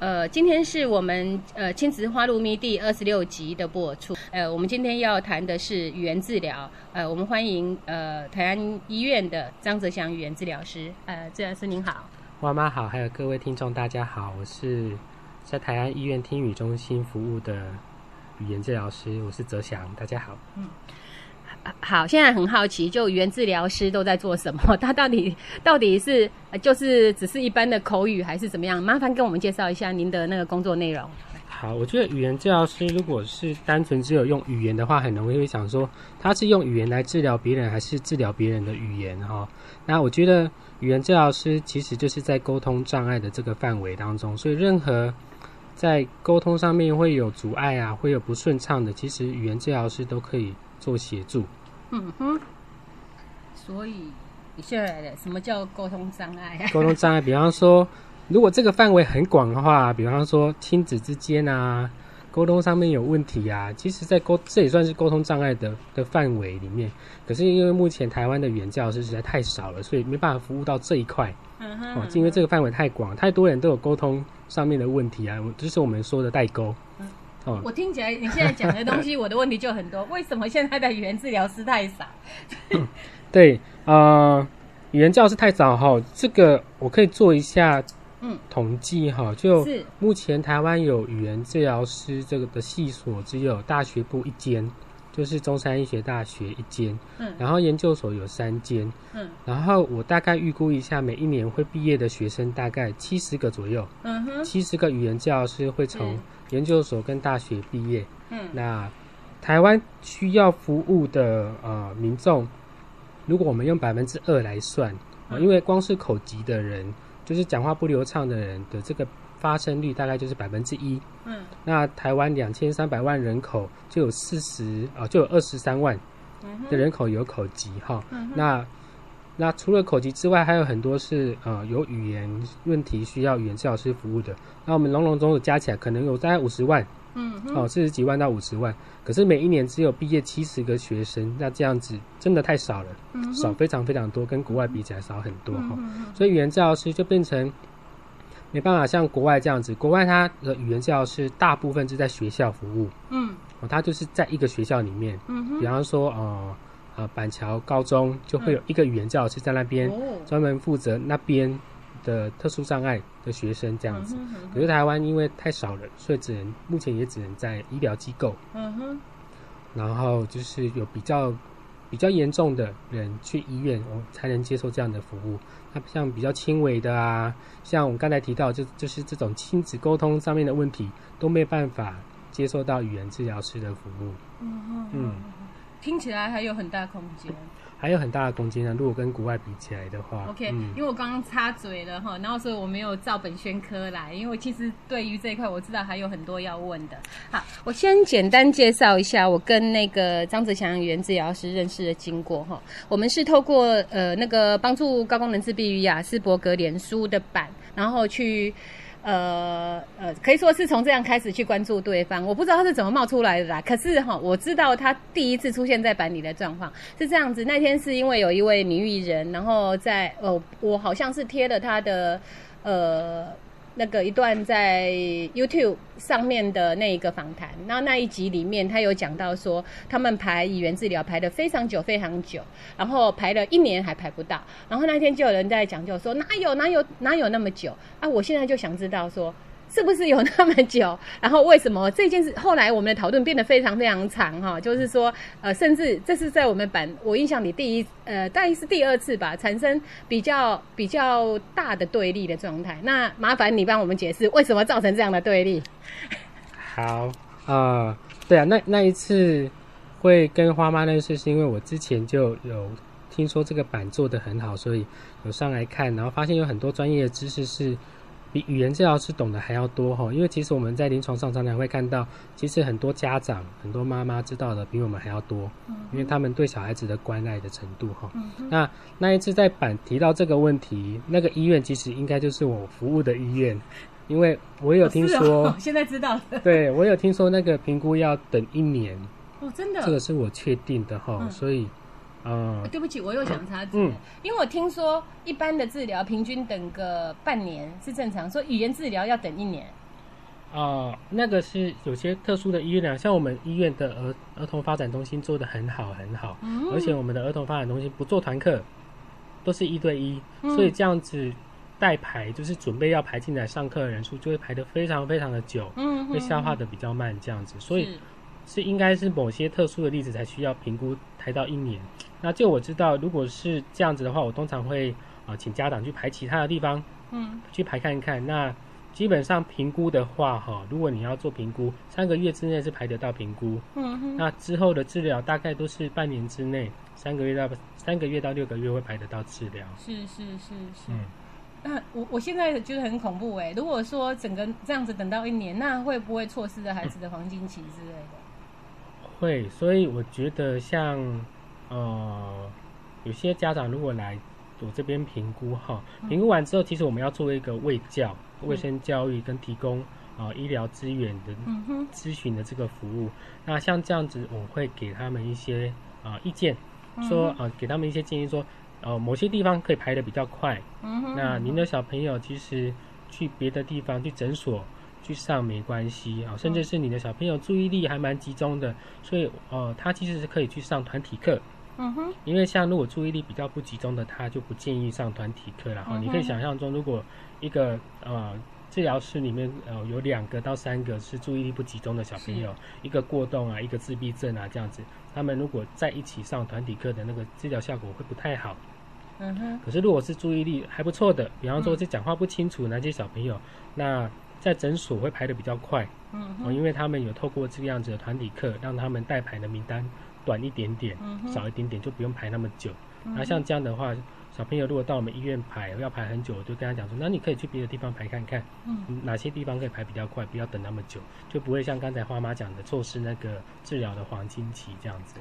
呃，今天是我们呃亲子花露咪第二十六集的播出。呃，我们今天要谈的是语言治疗。呃，我们欢迎呃台安医院的张泽祥语言治疗师。呃，治疗师您好，妈妈好，还有各位听众大家好，我是在台安医院听语中心服务的语言治疗师，我是泽祥，大家好。嗯。好，现在很好奇，就语言治疗师都在做什么？他到底到底是就是只是一般的口语，还是怎么样？麻烦跟我们介绍一下您的那个工作内容。好，我觉得语言治疗师如果是单纯只有用语言的话，很容易会想说他是用语言来治疗别人，还是治疗别人的语言哈？那我觉得语言治疗师其实就是在沟通障碍的这个范围当中，所以任何在沟通上面会有阻碍啊，会有不顺畅的，其实语言治疗师都可以做协助。嗯哼，所以你现在的什么叫沟通障碍啊？沟通障碍，比方说，如果这个范围很广的话，比方说亲子之间啊，沟通上面有问题啊，其实，在沟这也算是沟通障碍的的范围里面。可是因为目前台湾的语言教师实在太少了，所以没办法服务到这一块。嗯哼，哦，因为这个范围太广，太多人都有沟通上面的问题啊，就是我们说的代沟。我听起来你现在讲的东西，我的问题就很多。为什么现在的语言治疗师太少？对，呃，语言教师太少哈。这个我可以做一下嗯统计哈。就是目前台湾有语言治疗师这个的系所只有大学部一间，就是中山医学大学一间。嗯。然后研究所有三间。嗯。然后我大概预估一下，每一年会毕业的学生大概七十个左右。嗯哼。七十个语言教师会从。研究所跟大学毕业，嗯，那台湾需要服务的呃民众，如果我们用百分之二来算啊，因为光是口疾的人，就是讲话不流畅的人的这个发生率大概就是百分之一，嗯，那台湾两千三百万人口就有四十啊，就有二十三万的人口有口疾哈，那。那除了口疾之外，还有很多是呃有语言问题需要语言治疗师服务的。那我们龙龙总总加起来，可能有大概五十万，嗯，哦四十几万到五十万。可是每一年只有毕业七十个学生，那这样子真的太少了，少非常非常多，跟国外比起来少很多哈。所以语言治疗师就变成没办法像国外这样子，国外他的语言治疗师大部分是在学校服务，嗯，哦他就是在一个学校里面，嗯比方说呃。呃，板桥高中就会有一个语言教师在那边，专门负责那边的特殊障碍的学生这样子。可是台湾因为太少了，所以只能目前也只能在医疗机构。嗯哼。然后就是有比较比较严重的人去医院，我才能接受这样的服务。那像比较轻微的啊，像我们刚才提到，就就是这种亲子沟通上面的问题，都没办法接受到语言治疗师的服务。嗯哼。嗯。听起来还有很大空间，还有很大的空间呢。如果跟国外比起来的话，OK，因为我刚刚插嘴了哈，然后所以我没有照本宣科来，因为其实对于这一块我知道还有很多要问的。好，我先简单介绍一下我跟那个张子强语言治疗师认识的经过哈。我们是透过呃那个帮助高功能自闭与雅斯伯格脸书的版，然后去。呃呃，可以说是从这样开始去关注对方。我不知道他是怎么冒出来的啦。可是哈，我知道他第一次出现在板里的状况是这样子。那天是因为有一位女艺人，然后在呃，我好像是贴了他的呃。那个一段在 YouTube 上面的那一个访谈，那那一集里面，他有讲到说，他们排语言治疗排的非常久，非常久，然后排了一年还排不到。然后那天就有人在讲，就说哪有哪有哪有那么久啊！我现在就想知道说，是不是有那么久？然后为什么这件事后来我们的讨论变得非常非常长哈？就是说，呃，甚至这是在我们版我印象里第一呃，大概是第二次吧，产生比较比较大的对立的状态。那麻烦你帮我们解释为什么造成这样的对立。好啊，对啊，那那一次会跟花妈认识，是因为我之前就有听说这个版做的很好，所以有上来看，然后发现有很多专业的知识是。比语言治疗师懂得还要多哈，因为其实我们在临床上常常会看到，其实很多家长、很多妈妈知道的比我们还要多，因为他们对小孩子的关爱的程度哈。那那一次在板提到这个问题，那个医院其实应该就是我服务的医院，因为我有听说，现在知道，对我有听说那个评估要等一年，哦，真的，这个是我确定的哈，所以。嗯，对不起，我又想插嘴，因为我听说一般的治疗平均等个半年是正常，说语言治疗要等一年。啊，那个是有些特殊的医院啊，像我们医院的儿儿童发展中心做的很好很好，而且我们的儿童发展中心不做团课，都是一对一，所以这样子代排就是准备要排进来上课的人数就会排的非常非常的久，嗯，会消化的比较慢这样子，所以是应该是某些特殊的例子才需要评估排到一年。那就我知道，如果是这样子的话，我通常会啊请家长去排其他的地方，嗯，去排看一看。那基本上评估的话，哈，如果你要做评估，三个月之内是排得到评估，嗯哼。那之后的治疗大概都是半年之内，三个月到三个月到六个月会排得到治疗。是是是是。嗯。那我我现在觉得很恐怖哎，如果说整个这样子等到一年，那会不会错失了孩子的黄金期之类的？会，所以我觉得像。呃，有些家长如果来我这边评估哈，评估完之后，其实我们要做一个卫教、卫生教育跟提供啊医疗资源的咨询的这个服务。那像这样子，我会给他们一些啊意见，说啊给他们一些建议，说呃某些地方可以排的比较快。那您的小朋友其实去别的地方去诊所。去上没关系啊，甚至是你的小朋友注意力还蛮集中的，所以呃，他其实是可以去上团体课。嗯哼，因为像如果注意力比较不集中的，他就不建议上团体课了哈。你可以想象中，如果一个呃治疗室里面呃有两个到三个是注意力不集中的小朋友，一个过动啊，一个自闭症啊这样子，他们如果在一起上团体课的那个治疗效果会不太好。嗯哼，可是如果是注意力还不错的，比方说是讲话不清楚那些小朋友，那在诊所会排的比较快，嗯，哦，因为他们有透过这个样子的团体课，让他们代排的名单短一点点，少一点点，就不用排那么久。那像这样的话，小朋友如果到我们医院排要排很久，我就跟他讲说，那你可以去别的地方排看看，嗯，哪些地方可以排比较快，不要等那么久，就不会像刚才花妈讲的错失那个治疗的黄金期这样子。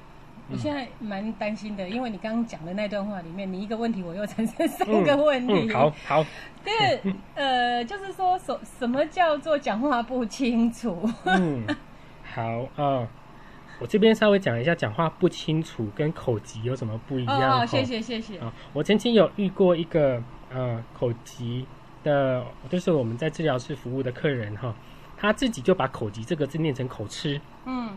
我现在蛮担心的，因为你刚刚讲的那段话里面，你一个问题我又产生三个问题。好好，对，呃，就是说什什么叫做讲话不清楚？嗯，好啊，我这边稍微讲一下，讲话不清楚跟口疾有什么不一样？哦，谢谢谢谢。啊，我曾经有遇过一个呃口疾的，就是我们在治疗室服务的客人哈，他自己就把口疾这个字念成口吃。嗯。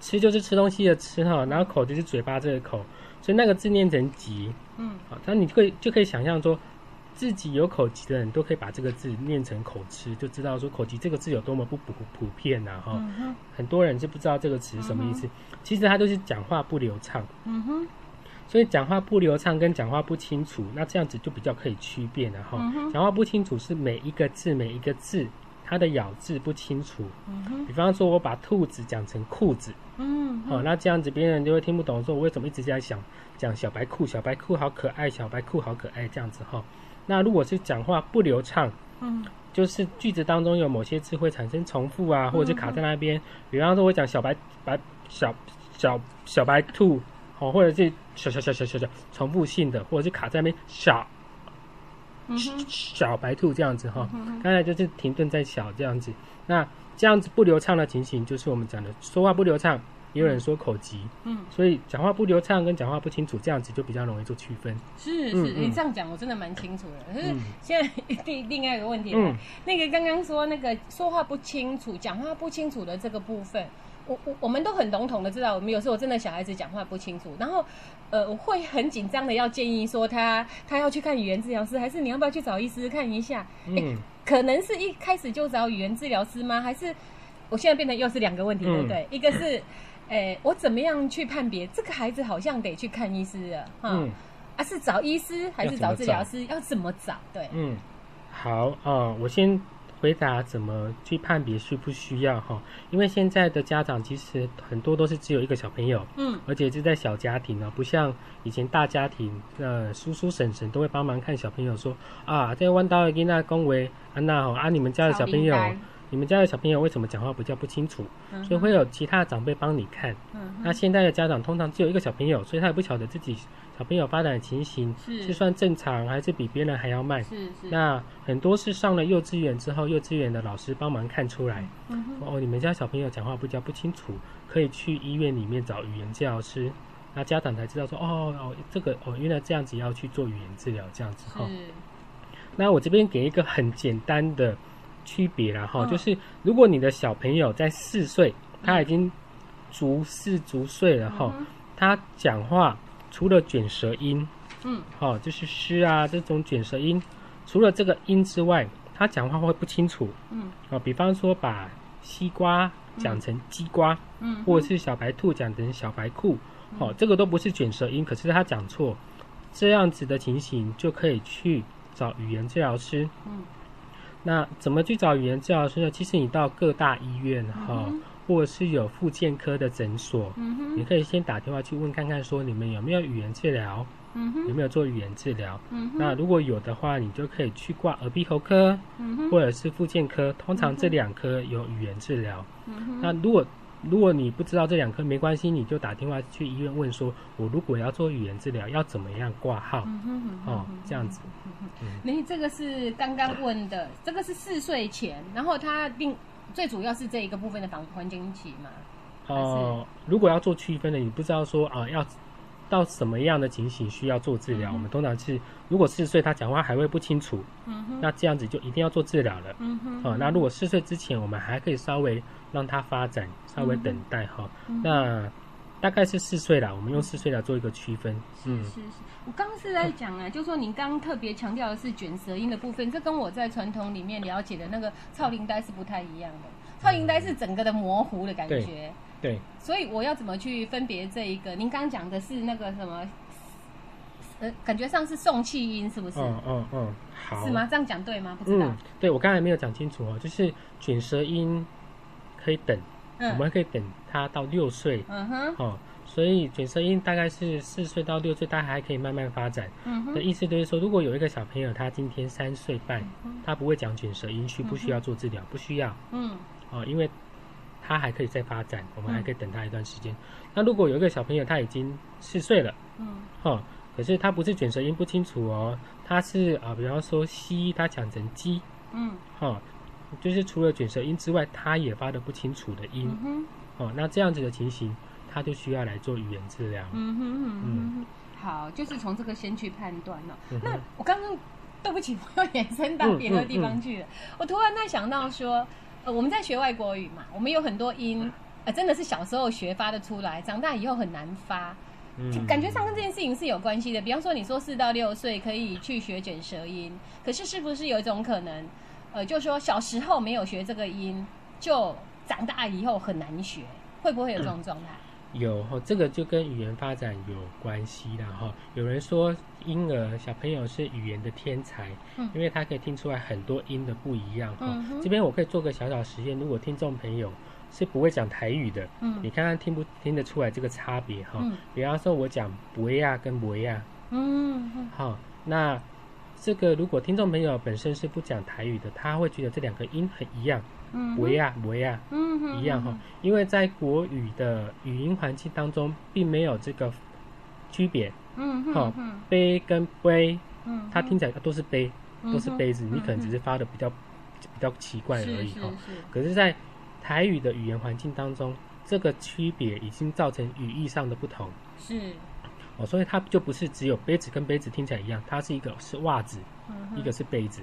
吃就是吃东西的吃哈，然后口就是嘴巴这个口，所以那个字念成疾，嗯，好，那你会就可以想象说，自己有口疾的人都可以把这个字念成口吃，就知道说口疾这个字有多么不普普遍呐哈，很多人就不知道这个词什么意思，其实它都是讲话不流畅，嗯哼，所以讲话不流畅跟讲话不清楚，那这样子就比较可以区别了哈，讲话不清楚是每一个字每一个字。它的咬字不清楚，比方说，我把兔子讲成裤子，嗯，好，那这样子别人就会听不懂，说我为什么一直在想讲小白兔，小白兔好可爱，小白兔好可爱这样子哈。那如果是讲话不流畅，嗯，就是句子当中有某些字会产生重复啊，或者是卡在那边。比方说，我讲小白白小小小白兔，好，或者是小小小小小小重复性的，或者是卡在那边小。小白兔这样子哈，刚才就是停顿在小这样子，那这样子不流畅的情形，就是我们讲的说话不流畅，也有人说口疾，嗯，所以讲话不流畅跟讲话不清楚这样子就比较容易做区分。是是，你这样讲我真的蛮清楚的。可是现在另另外一个问题，嗯，那个刚刚说那个说话不清楚、讲话不清楚的这个部分。我我我们都很笼统的知道，我们有时候真的小孩子讲话不清楚，然后呃，我会很紧张的要建议说他他要去看语言治疗师，还是你要不要去找医师看一下？嗯，可能是一开始就找语言治疗师吗？还是我现在变成又是两个问题，对不对？一个是，诶，我怎么样去判别这个孩子好像得去看医师了？哈，啊，是找医师还是找治疗师？要怎么找？对，嗯，好啊，我先。回答怎么去判别需不需要哈？因为现在的家长其实很多都是只有一个小朋友，嗯，而且是在小家庭呢，不像以前大家庭，呃，叔叔婶婶都会帮忙看小朋友，说啊，这弯刀给那恭维安娜哈，啊，你们家的小朋友。你们家的小朋友为什么讲话比较不清楚？所以会有其他的长辈帮你看。那现在的家长通常只有一个小朋友，所以他也不晓得自己小朋友发展的情形是算正常还是比别人还要慢。是是。那很多是上了幼稚园之后，幼稚园的老师帮忙看出来。哦，你们家小朋友讲话比较不清楚，可以去医院里面找语言治疗师。那家长才知道说，哦哦，这个哦，原来这样子要去做语言治疗，这样子哈。那我这边给一个很简单的。区别了哈，就是如果你的小朋友在四岁，他已经足四足岁了哈，他讲话除了卷舌音，嗯，好，就是诗啊这种卷舌音，除了这个音之外，他讲话会不清楚，嗯，啊，比方说把西瓜讲成鸡瓜，嗯，或者是小白兔讲成小白兔，好，这个都不是卷舌音，可是他讲错，这样子的情形就可以去找语言治疗师，嗯。那怎么去找语言治疗师呢？其实你到各大医院哈，或者是有复健科的诊所，你可以先打电话去问看看，说你们有没有语言治疗，有没有做语言治疗。那如果有的话，你就可以去挂耳鼻喉科，或者是复健科，通常这两科有语言治疗。那如果如果你不知道这两科没关系，你就打电话去医院问说，我如果要做语言治疗，要怎么样挂号？哦，这样子。你这个是刚刚问的，这个是四岁前，然后他并最主要是这一个部分的防环境期嘛？哦，如果要做区分的，你不知道说啊要。到什么样的情形需要做治疗？我们通常是，如果四岁他讲话还会不清楚，那这样子就一定要做治疗了。哦，那如果四岁之前，我们还可以稍微让它发展，稍微等待哈。那大概是四岁了，我们用四岁来做一个区分。嗯，是是。我刚刚是在讲啊，就说您刚刚特别强调的是卷舌音的部分，这跟我在传统里面了解的那个超龄呆是不太一样的。超龄呆是整个的模糊的感觉。对，所以我要怎么去分别这一个？您刚刚讲的是那个什么？呃，感觉上是送气音，是不是？嗯嗯嗯，好，是吗？这样讲对吗？不知道。对，我刚才没有讲清楚哦，就是卷舌音可以等，我们可以等他到六岁。嗯哼。哦，所以卷舌音大概是四岁到六岁，他还可以慢慢发展。嗯哼。的意思就是说，如果有一个小朋友他今天三岁半，他不会讲卷舌音，需不需要做治疗？不需要。嗯。哦，因为。他还可以再发展，我们还可以等他一段时间。那如果有一个小朋友他已经四岁了，嗯，哦，可是他不是卷舌音不清楚哦，他是啊，比方说西，他讲成鸡，嗯，哈，就是除了卷舌音之外，他也发的不清楚的音，嗯哦，那这样子的情形，他就需要来做语言治疗。嗯哼嗯，好，就是从这个先去判断了。那我刚刚对不起，我又延伸到别的地方去了。我突然在想到说。呃，我们在学外国语嘛，我们有很多音，呃，真的是小时候学发的出来，长大以后很难发，感觉上跟这件事情是有关系的。比方说，你说四到六岁可以去学卷舌音，可是是不是有一种可能，呃，就是说小时候没有学这个音，就长大以后很难学，会不会有这种状态？有哈，这个就跟语言发展有关系的哈。有人说婴儿小朋友是语言的天才，嗯，因为他可以听出来很多音的不一样哈。这边我可以做个小小实验，如果听众朋友是不会讲台语的，嗯，你看看听不听得出来这个差别哈？比方说我讲博亚跟博亚，嗯，好，那这个如果听众朋友本身是不讲台语的，他会觉得这两个音很一样。不呀，不呀，一样哈，因为在国语的语音环境当中，并没有这个区别。嗯好，杯跟杯，嗯，它听起来都是杯，都是杯子，你可能只是发的比较比较奇怪而已哈。可是，在台语的语言环境当中，这个区别已经造成语义上的不同。是。哦，所以它就不是只有杯子跟杯子听起来一样，它是一个是袜子，一个是杯子。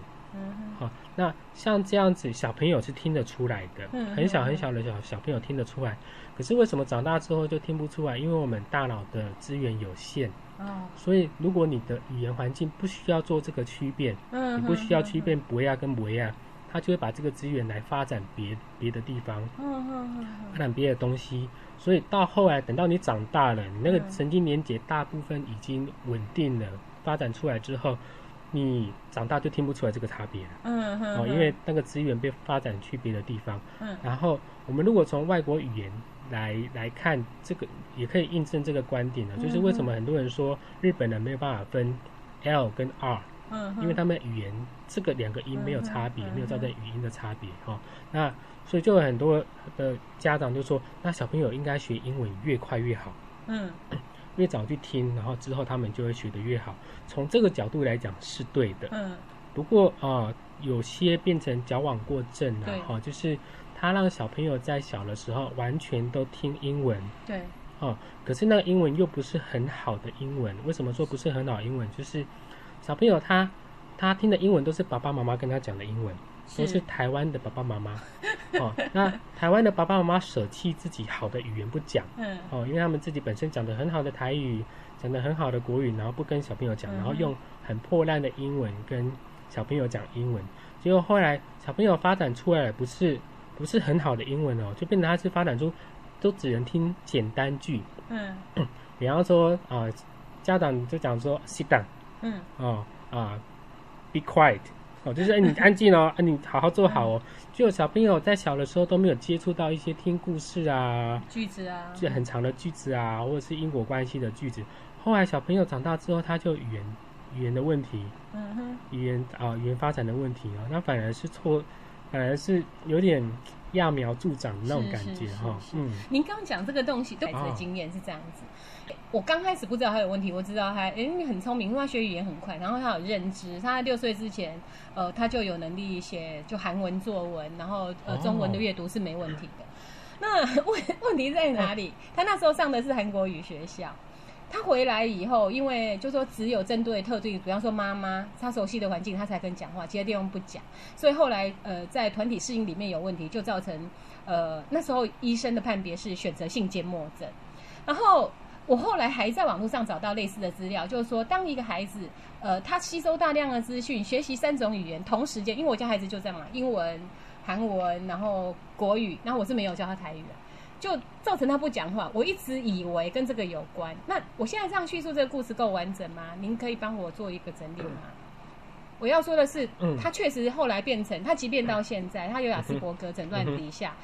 好，那像这样子，小朋友是听得出来的，很小很小的小小朋友听得出来。可是为什么长大之后就听不出来？因为我们大脑的资源有限，哦，所以如果你的语言环境不需要做这个区别，嗯，你不需要区别博亚跟博亚，他就会把这个资源来发展别别的地方，嗯嗯嗯发展别的东西。所以到后来，等到你长大了，你那个神经连接大部分已经稳定了，发展出来之后。你长大就听不出来这个差别了，嗯哼，哦，因为那个资源被发展去别的地方，嗯，然后我们如果从外国语言来来看，这个也可以印证这个观点呢，就是为什么很多人说日本人没有办法分 L 跟 R，嗯，因为他们语言这个两个音没有差别，没有造成语音的差别，哈，那所以就有很多的家长就说，那小朋友应该学英文越快越好，嗯。越早去听，然后之后他们就会学得越好。从这个角度来讲是对的。嗯。不过啊，有些变成矫枉过正了哈，就是他让小朋友在小的时候完全都听英文。对。哦，可是那个英文又不是很好的英文。为什么说不是很好英文？就是小朋友他他听的英文都是爸爸妈妈跟他讲的英文。都是台湾的爸爸妈妈，哦，那台湾的爸爸妈妈舍弃自己好的语言不讲，嗯，哦，因为他们自己本身讲的很好的台语，讲的很好的国语，然后不跟小朋友讲，然后用很破烂的英文跟小朋友讲英文，结果后来小朋友发展出来不是不是很好的英文哦，就变成他是发展出都只能听简单句，嗯，比方说啊，家长就讲说 sit down，嗯，哦啊，be quiet。哦，就是哎，你安静哦，啊，你好好坐好哦。就小朋友在小的时候都没有接触到一些听故事啊，句子啊，就很长的句子啊，或者是因果关系的句子。后来小朋友长大之后，他就语言语言的问题，嗯哼，语言啊，语言发展的问题啊，那反而是错，反而是有点揠苗助长的那种感觉哈。嗯，您刚刚讲这个东西，孩子的经验是这样子。我刚开始不知道他有问题，我知道他哎很聪明，因为他学语言很快，然后他有认知，他在六岁之前，呃，他就有能力写就韩文作文，然后呃中文的阅读是没问题的。那问问题在哪里？他那时候上的是韩国语学校，他回来以后，因为就说只有针对特定，比方说妈妈他熟悉的环境，他才跟讲话，其他地方不讲，所以后来呃在团体适应里面有问题，就造成呃那时候医生的判别是选择性缄默症，然后。我后来还在网络上找到类似的资料，就是说，当一个孩子，呃，他吸收大量的资讯，学习三种语言同时间，因为我家孩子就这样嘛，英文、韩文，然后国语，然后我是没有教他台语的，就造成他不讲话。我一直以为跟这个有关。那我现在这样叙述这个故事够完整吗？您可以帮我做一个整理吗？我要说的是，他确实后来变成，他即便到现在，他有雅斯伯格诊断底下，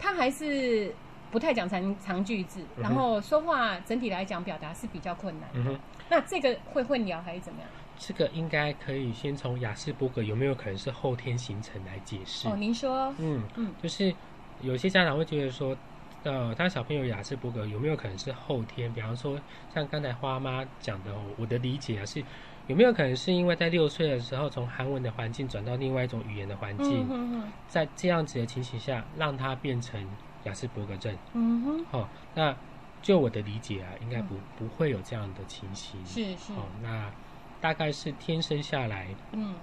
他还是。不太讲长长句子，然后说话整体来讲表达是比较困难。嗯哼，那这个会混淆还是怎么样？这个应该可以先从雅斯伯格有没有可能是后天形成来解释。哦，您说。嗯嗯，就是有些家长会觉得说，呃，他小朋友雅斯伯格有没有可能是后天？比方说，像刚才花妈讲的，我的理解啊是，有没有可能是因为在六岁的时候从韩文的环境转到另外一种语言的环境，在这样子的情形下，让他变成。雅斯伯格症，嗯哼，好，那就我的理解啊，应该不不会有这样的情形，是是，哦，那大概是天生下来，嗯，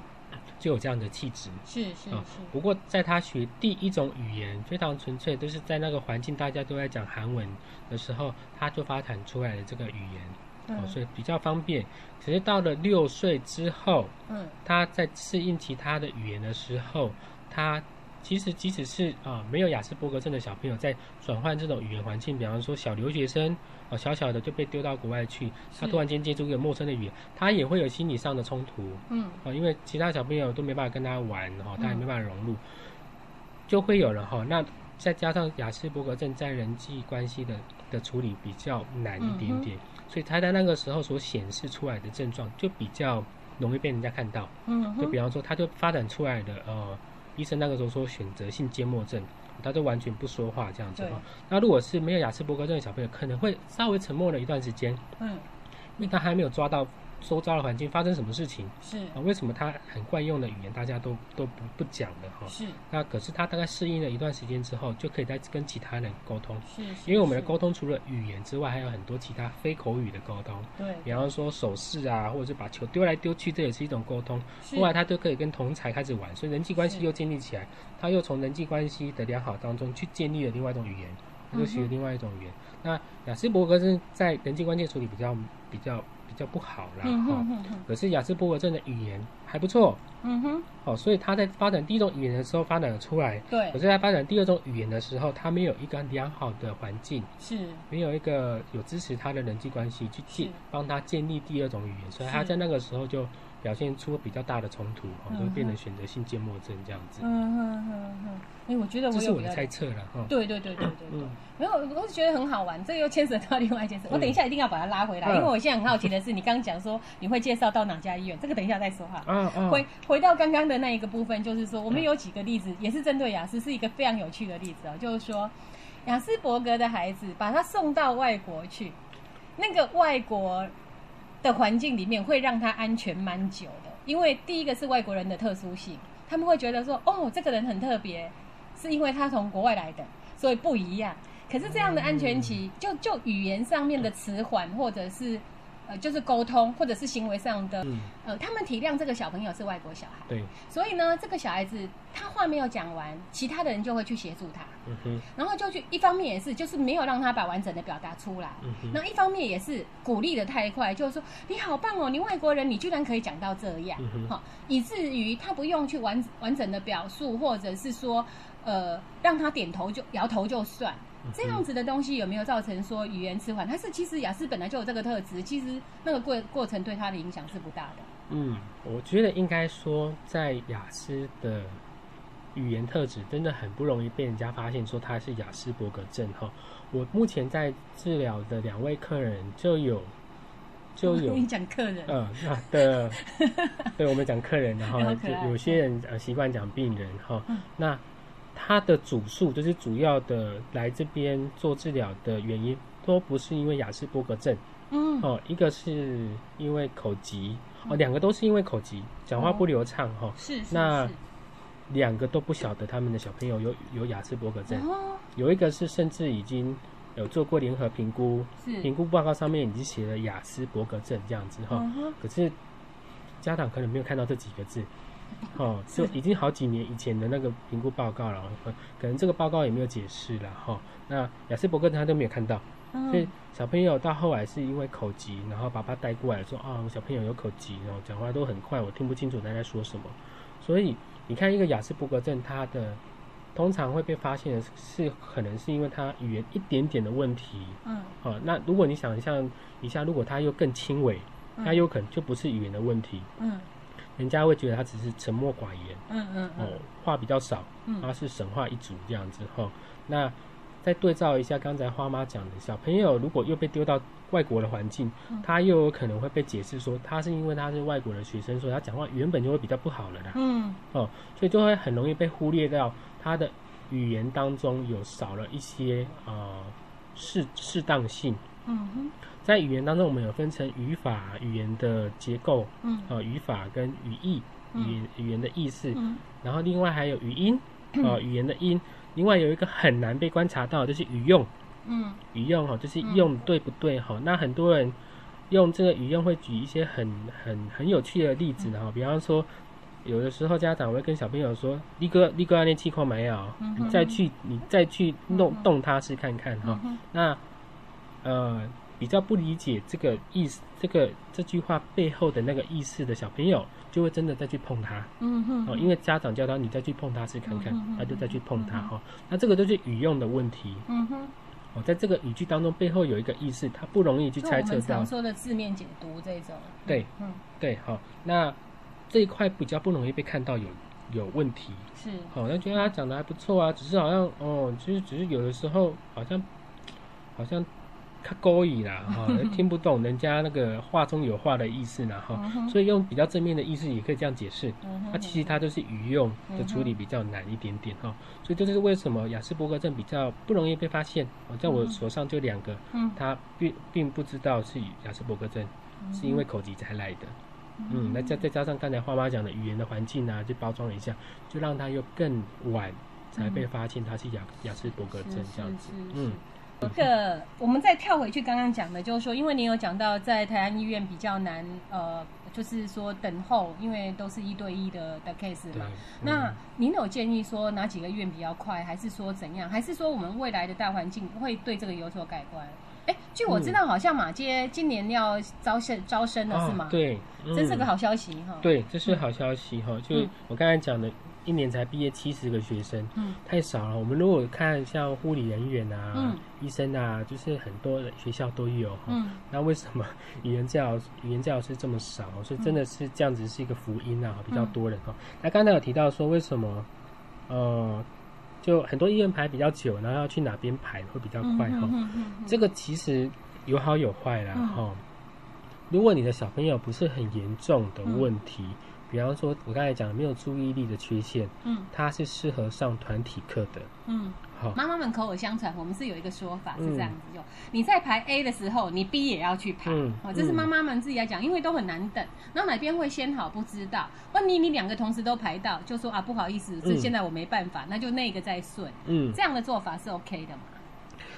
就有这样的气质，是是是。不过在他学第一种语言非常纯粹，都是在那个环境大家都在讲韩文的时候，他就发展出来的这个语言，哦，所以比较方便。可是到了六岁之后，嗯，他在适应其他的语言的时候，他。其实，即使是啊没有雅斯伯格症的小朋友，在转换这种语言环境，比方说小留学生，啊小小的就被丢到国外去，他突然间接触一个陌生的语言，他也会有心理上的冲突，嗯，啊因为其他小朋友都没办法跟他玩，哈，他也没办法融入，就会有了哈。那再加上雅斯伯格症在人际关系的的处理比较难一点点，所以他在那个时候所显示出来的症状就比较容易被人家看到，嗯，就比方说他就发展出来的呃。医生那个时候说选择性缄默症，他就完全不说话这样子哈。那如果是没有雅斯伯格症的小朋友，可能会稍微沉默了一段时间，嗯，因为他还没有抓到周遭的环境发生什么事情？是啊，为什么他很惯用的语言大家都都不不讲的哈？是。那可是他大概适应了一段时间之后，就可以再跟其他人沟通。是。因为我们的沟通除了语言之外，还有很多其他非口语的沟通。对。比方说手势啊，或者是把球丢来丢去，这也是一种沟通。后来他就可以跟同才开始玩，所以人际关系又建立起来。他又从人际关系的良好当中去建立了另外一种语言，他就学了另外一种语言。那雅斯伯格是在人际关系处理比较比较。比较不好啦，哈。可是雅斯伯格症的语言还不错，嗯哼。哦，所以他在发展第一种语言的时候发展了出来，对。可是，在发展第二种语言的时候，他没有一个良好的环境，是，没有一个有支持他的人际关系去建帮他建立第二种语言，所以他在那个时候就。表现出比较大的冲突，哦，都变成选择性缄默症这样子。嗯嗯嗯嗯。哎，我觉得这是我的猜测了哈。对对对对对对。没有，我是觉得很好玩。这又牵扯到另外一件事。我等一下一定要把它拉回来，因为我现在很好奇的是，你刚刚讲说你会介绍到哪家医院，这个等一下再说哈。嗯嗯。回回到刚刚的那一个部分，就是说我们有几个例子，也是针对雅思，是一个非常有趣的例子哦。就是说，雅思伯格的孩子把他送到外国去，那个外国。的环境里面会让他安全蛮久的，因为第一个是外国人的特殊性，他们会觉得说，哦，这个人很特别，是因为他从国外来的，所以不一样。可是这样的安全期，就就语言上面的迟缓，或者是。呃，就是沟通或者是行为上的，呃，他们体谅这个小朋友是外国小孩，对，所以呢，这个小孩子他话没有讲完，其他的人就会去协助他，嗯哼，然后就去一方面也是就是没有让他把完整的表达出来，那一方面也是鼓励的太快，就是说你好棒哦，你外国人你居然可以讲到这样，好，以至于他不用去完完整的表述，或者是说呃让他点头就摇头就算。这样子的东西有没有造成说语言迟缓？他是其实雅思本来就有这个特质，其实那个过过程对他的影响是不大的。嗯，我觉得应该说，在雅思的语言特质真的很不容易被人家发现说他是雅斯伯格症哈。我目前在治疗的两位客人就有就有 你讲客人嗯的，对我们讲客人然后有些人呃习惯讲病人哈那。他的主诉就是主要的来这边做治疗的原因，都不是因为雅斯伯格症，嗯，哦，一个是因为口疾，哦，两个都是因为口疾，讲话不流畅，哈，是，那两个都不晓得他们的小朋友有有雅斯伯格症，有一个是甚至已经有做过联合评估，评估报告上面已经写了雅斯伯格症这样子，哈，可是家长可能没有看到这几个字。哦，就已经好几年以前的那个评估报告了，可能这个报告也没有解释了哈。那雅斯伯格他都没有看到，所以小朋友到后来是因为口疾，然后爸爸带过来说啊，小朋友有口疾，然后讲话都很快，我听不清楚他在说什么。所以你看，一个雅斯伯格症，他的通常会被发现的是，可能是因为他语言一点点的问题。嗯，好，那如果你想象一下，如果他又更轻微，他有可能就不是语言的问题。嗯。人家会觉得他只是沉默寡言，嗯嗯，哦，话比较少，他是神话一族这样子哈。那再对照一下刚才花妈讲的，小朋友如果又被丢到外国的环境，他又有可能会被解释说他是因为他是外国的学生，所以他讲话原本就会比较不好了啦。嗯，哦，所以就会很容易被忽略掉他的语言当中有少了一些啊适适当性。嗯哼。在语言当中，我们有分成语法、语言的结构，嗯，啊，语法跟语义，语语言的意思，嗯，然后另外还有语音，啊，语言的音，另外有一个很难被观察到，就是语用，嗯，语用哈，就是用对不对哈？那很多人用这个语用会举一些很很很有趣的例子哈，比方说，有的时候家长会跟小朋友说：“立哥，立哥，那气矿没有？你再去，你再去弄动它试看看哈。”那呃。比较不理解这个意思，这个这句话背后的那个意思的小朋友，就会真的再去碰它。嗯哼。哦，因为家长教他，你再去碰它试看看，他就再去碰它哈。那这个都是语用的问题。嗯哼。哦，在这个语句当中，背后有一个意思，他不容易去猜测到。常说的字面解读这种。对，嗯，对，好。那这一块比较不容易被看到有有问题。是。好，那觉得他讲的还不错啊，只是好像哦，其实只是有的时候好像好像。他勾引啦，哈，听不懂人家那个话中有话的意思啦，哈，所以用比较正面的意思也可以这样解释。那其实它就是语用的处理比较难一点点，哈，所以这就是为什么雅斯伯格症比较不容易被发现。在我手上就两个，他并并不知道是雅斯伯格症，是因为口疾才来的。嗯，那再再加上刚才花妈讲的语言的环境啊，就包装了一下，就让他又更晚才被发现他是雅雅斯伯格症这样子。嗯。这个，我们再跳回去刚刚讲的，就是说，因为您有讲到在台湾医院比较难，呃，就是说等候，因为都是一对一的的 case 嘛。那您有建议说哪几个院比较快，还是说怎样？还是说我们未来的大环境会对这个有所改观？哎，据我知道，好像马街今年要招生招生了，是吗？对，这是个好消息哈。对，这是好消息哈。就我刚才讲的。一年才毕业七十个学生，嗯，太少了。我们如果看像护理人员啊、医生啊，就是很多的学校都有，嗯，那为什么 语言教语言教师这么少？所以真的是这样子是一个福音啊，比较多人哈。那刚才有提到说，为什么呃，就很多医院排比较久，然后要去哪边排会比较快哈？这个其实有好有坏啦哈。如果你的小朋友不是很严重的问题。比方说，我刚才讲没有注意力的缺陷，嗯，他是适合上团体课的，嗯，好，妈妈们口耳相传，我们是有一个说法是这样子，就你在排 A 的时候，你 B 也要去排，哦，这是妈妈们自己来讲，因为都很难等，那哪边会先好不知道，万一你两个同时都排到，就说啊不好意思，是现在我没办法，那就那个再顺，嗯，这样的做法是 OK 的嘛？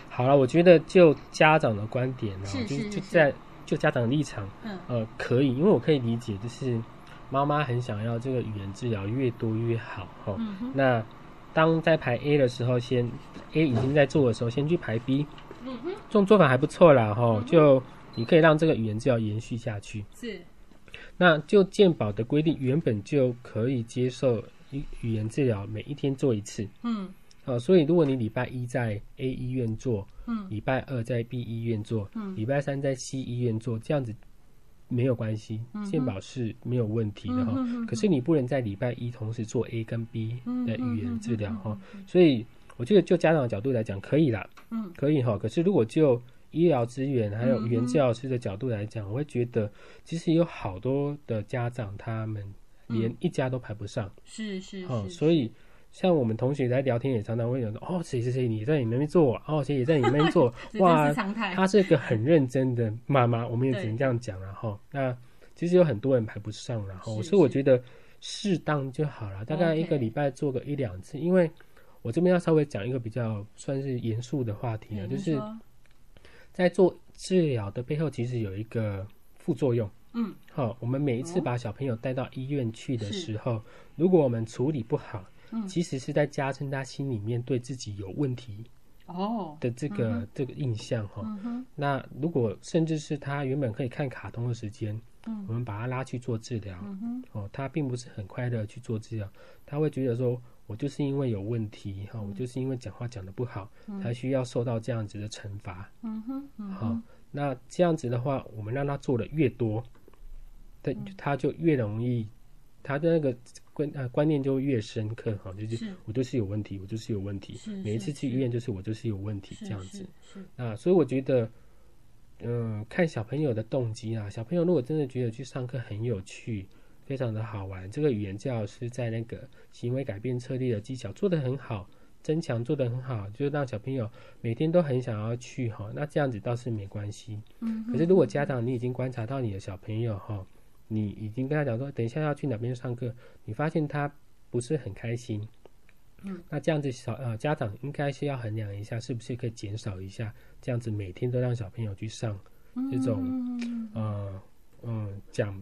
好了，我觉得就家长的观点呢，就就在就家长的立场，嗯，呃，可以，因为我可以理解，就是。妈妈很想要这个语言治疗越多越好哈。那当在排 A 的时候，先 A 已经在做的时候，先去排 B。嗯哼，这种做法还不错啦哈。就你可以让这个语言治疗延续下去。是。那就健保的规定，原本就可以接受语语言治疗每一天做一次。嗯。好，所以如果你礼拜一在 A 医院做，嗯，礼拜二在 B 医院做，嗯，礼拜三在 C 医院做，这样子。没有关系，健保是没有问题的哈。可是你不能在礼拜一同时做 A 跟 B 的语言治疗哈。所以我觉得就家长的角度来讲可以啦，嗯，可以哈。可是如果就医疗资源还有语言治疗师的角度来讲，我会觉得其实有好多的家长他们连一家都排不上，是是是，所以。像我们同学在聊天也常常会讲说，哦，谁谁谁你在你那边做，哦，谁也在你那边做，哇，他是一个很认真的妈妈，我们也只能这样讲了哈。那其实有很多人排不上然后，所以我觉得适当就好了，大概一个礼拜做个一两次。因为我这边要稍微讲一个比较算是严肃的话题呢，就是在做治疗的背后，其实有一个副作用。嗯，好，我们每一次把小朋友带到医院去的时候，如果我们处理不好。其实是在加深他心里面对自己有问题哦。的这个这个印象哈。那如果甚至是他原本可以看卡通的时间，我们把他拉去做治疗，哦，他并不是很快乐去做治疗，他会觉得说，我就是因为有问题哈，我就是因为讲话讲的不好，才需要受到这样子的惩罚。嗯哼，好，那这样子的话，我们让他做的越多，他他就越容易。他的那个观呃观念就越深刻哈，就是我就是有问题，我就是有问题，每一次去医院就是我就是有问题这样子。那所以我觉得，嗯，看小朋友的动机啊，小朋友如果真的觉得去上课很有趣，非常的好玩，这个语言教师在那个行为改变策略的技巧做得很好，增强做得很好，就让小朋友每天都很想要去哈，那这样子倒是没关系。嗯。可是如果家长你已经观察到你的小朋友哈。你已经跟他讲说，等一下要去哪边上课，你发现他不是很开心，嗯，那这样子小呃家长应该是要衡量一下，是不是可以减少一下，这样子每天都让小朋友去上这种，呃嗯讲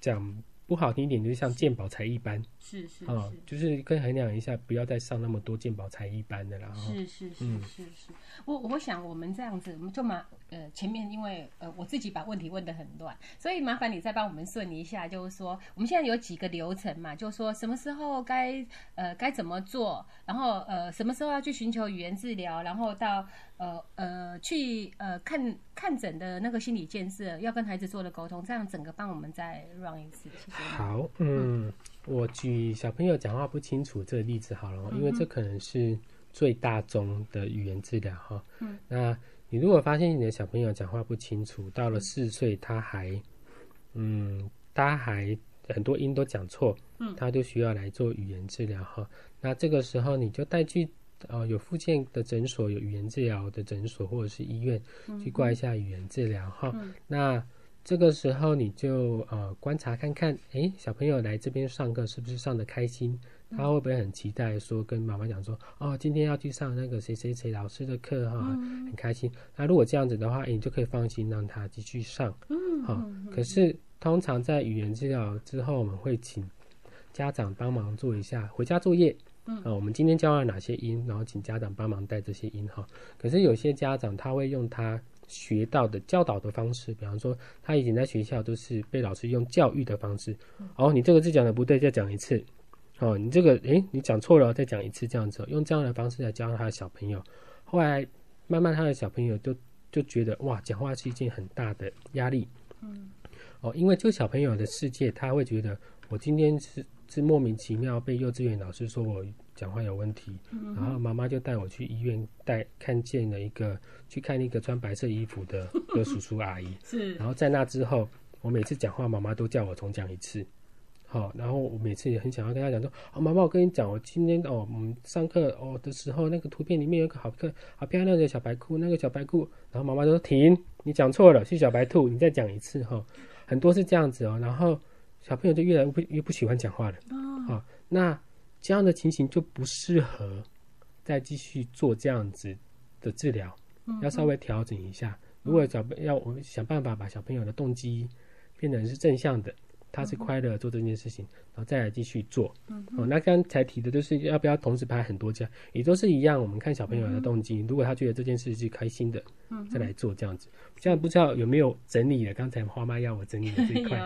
讲。不好听一点，就像鉴宝才艺班，是是啊，就是可以衡量一下，不要再上那么多鉴宝才艺班的了。是是是是是，我我想我们这样子，我们就麻呃前面因为呃我自己把问题问的很乱，所以麻烦你再帮我们顺一下，就是说我们现在有几个流程嘛，就是说什么时候该呃该怎么做，然后呃什么时候要去寻求语言治疗，然后到。呃呃，去呃看看诊的那个心理建设，要跟孩子做的沟通，这样整个帮我们再 run 一次。好，嗯，我举小朋友讲话不清楚这个例子好了，因为这可能是最大宗的语言治疗哈。嗯，那你如果发现你的小朋友讲话不清楚，到了四岁他还，嗯，他还很多音都讲错，嗯，他就需要来做语言治疗哈。那这个时候你就带去呃有附件的诊所，有语言治疗的诊所或者是医院去挂一下语言治疗哈。那这个时候你就呃观察看看，哎，小朋友来这边上课是不是上的开心？他会不会很期待说跟妈妈讲说，哦，今天要去上那个谁谁谁老师的课哈，很开心。那如果这样子的话，你就可以放心让他继续上。嗯，好。可是通常在语言治疗之后，我们会请家长帮忙做一下回家作业。嗯，啊，我们今天教了哪些音，然后请家长帮忙带这些音哈。可是有些家长他会用他学到的教导的方式，比方说他以前在学校都是被老师用教育的方式，哦，你这个字讲的不对，再讲一次。哦，你这个，诶，你讲错了，再讲一次，这样子，用这样的方式来教他的小朋友。后来，慢慢他的小朋友就就觉得，哇，讲话是一件很大的压力。嗯。哦，因为这个小朋友的世界，他会觉得，我今天是是莫名其妙被幼稚园老师说我讲话有问题，然后妈妈就带我去医院，带看见了一个去看一个穿白色衣服的的叔叔阿姨。是。然后在那之后，我每次讲话，妈妈都叫我重讲一次。好，然后我每次也很想要跟他讲说，哦，妈妈，我跟你讲，我今天哦，我们上课哦的时候，那个图片里面有个好看、好漂亮的小白兔，那个小白兔，然后妈妈就说停，你讲错了，是小白兔，你再讲一次哈。很多是这样子哦，然后小朋友就越来越不越不喜欢讲话了。哦，那这样的情形就不适合再继续做这样子的治疗，要稍微调整一下。如果小要我们想办法把小朋友的动机变成是正向的。他是快乐做这件事情，然后再来继续做。哦，那刚才提的就是要不要同时拍很多家，也都是一样。我们看小朋友的动机，如果他觉得这件事是开心的，再来做这样子。现在不知道有没有整理了？刚才花妈要我整理的这一块。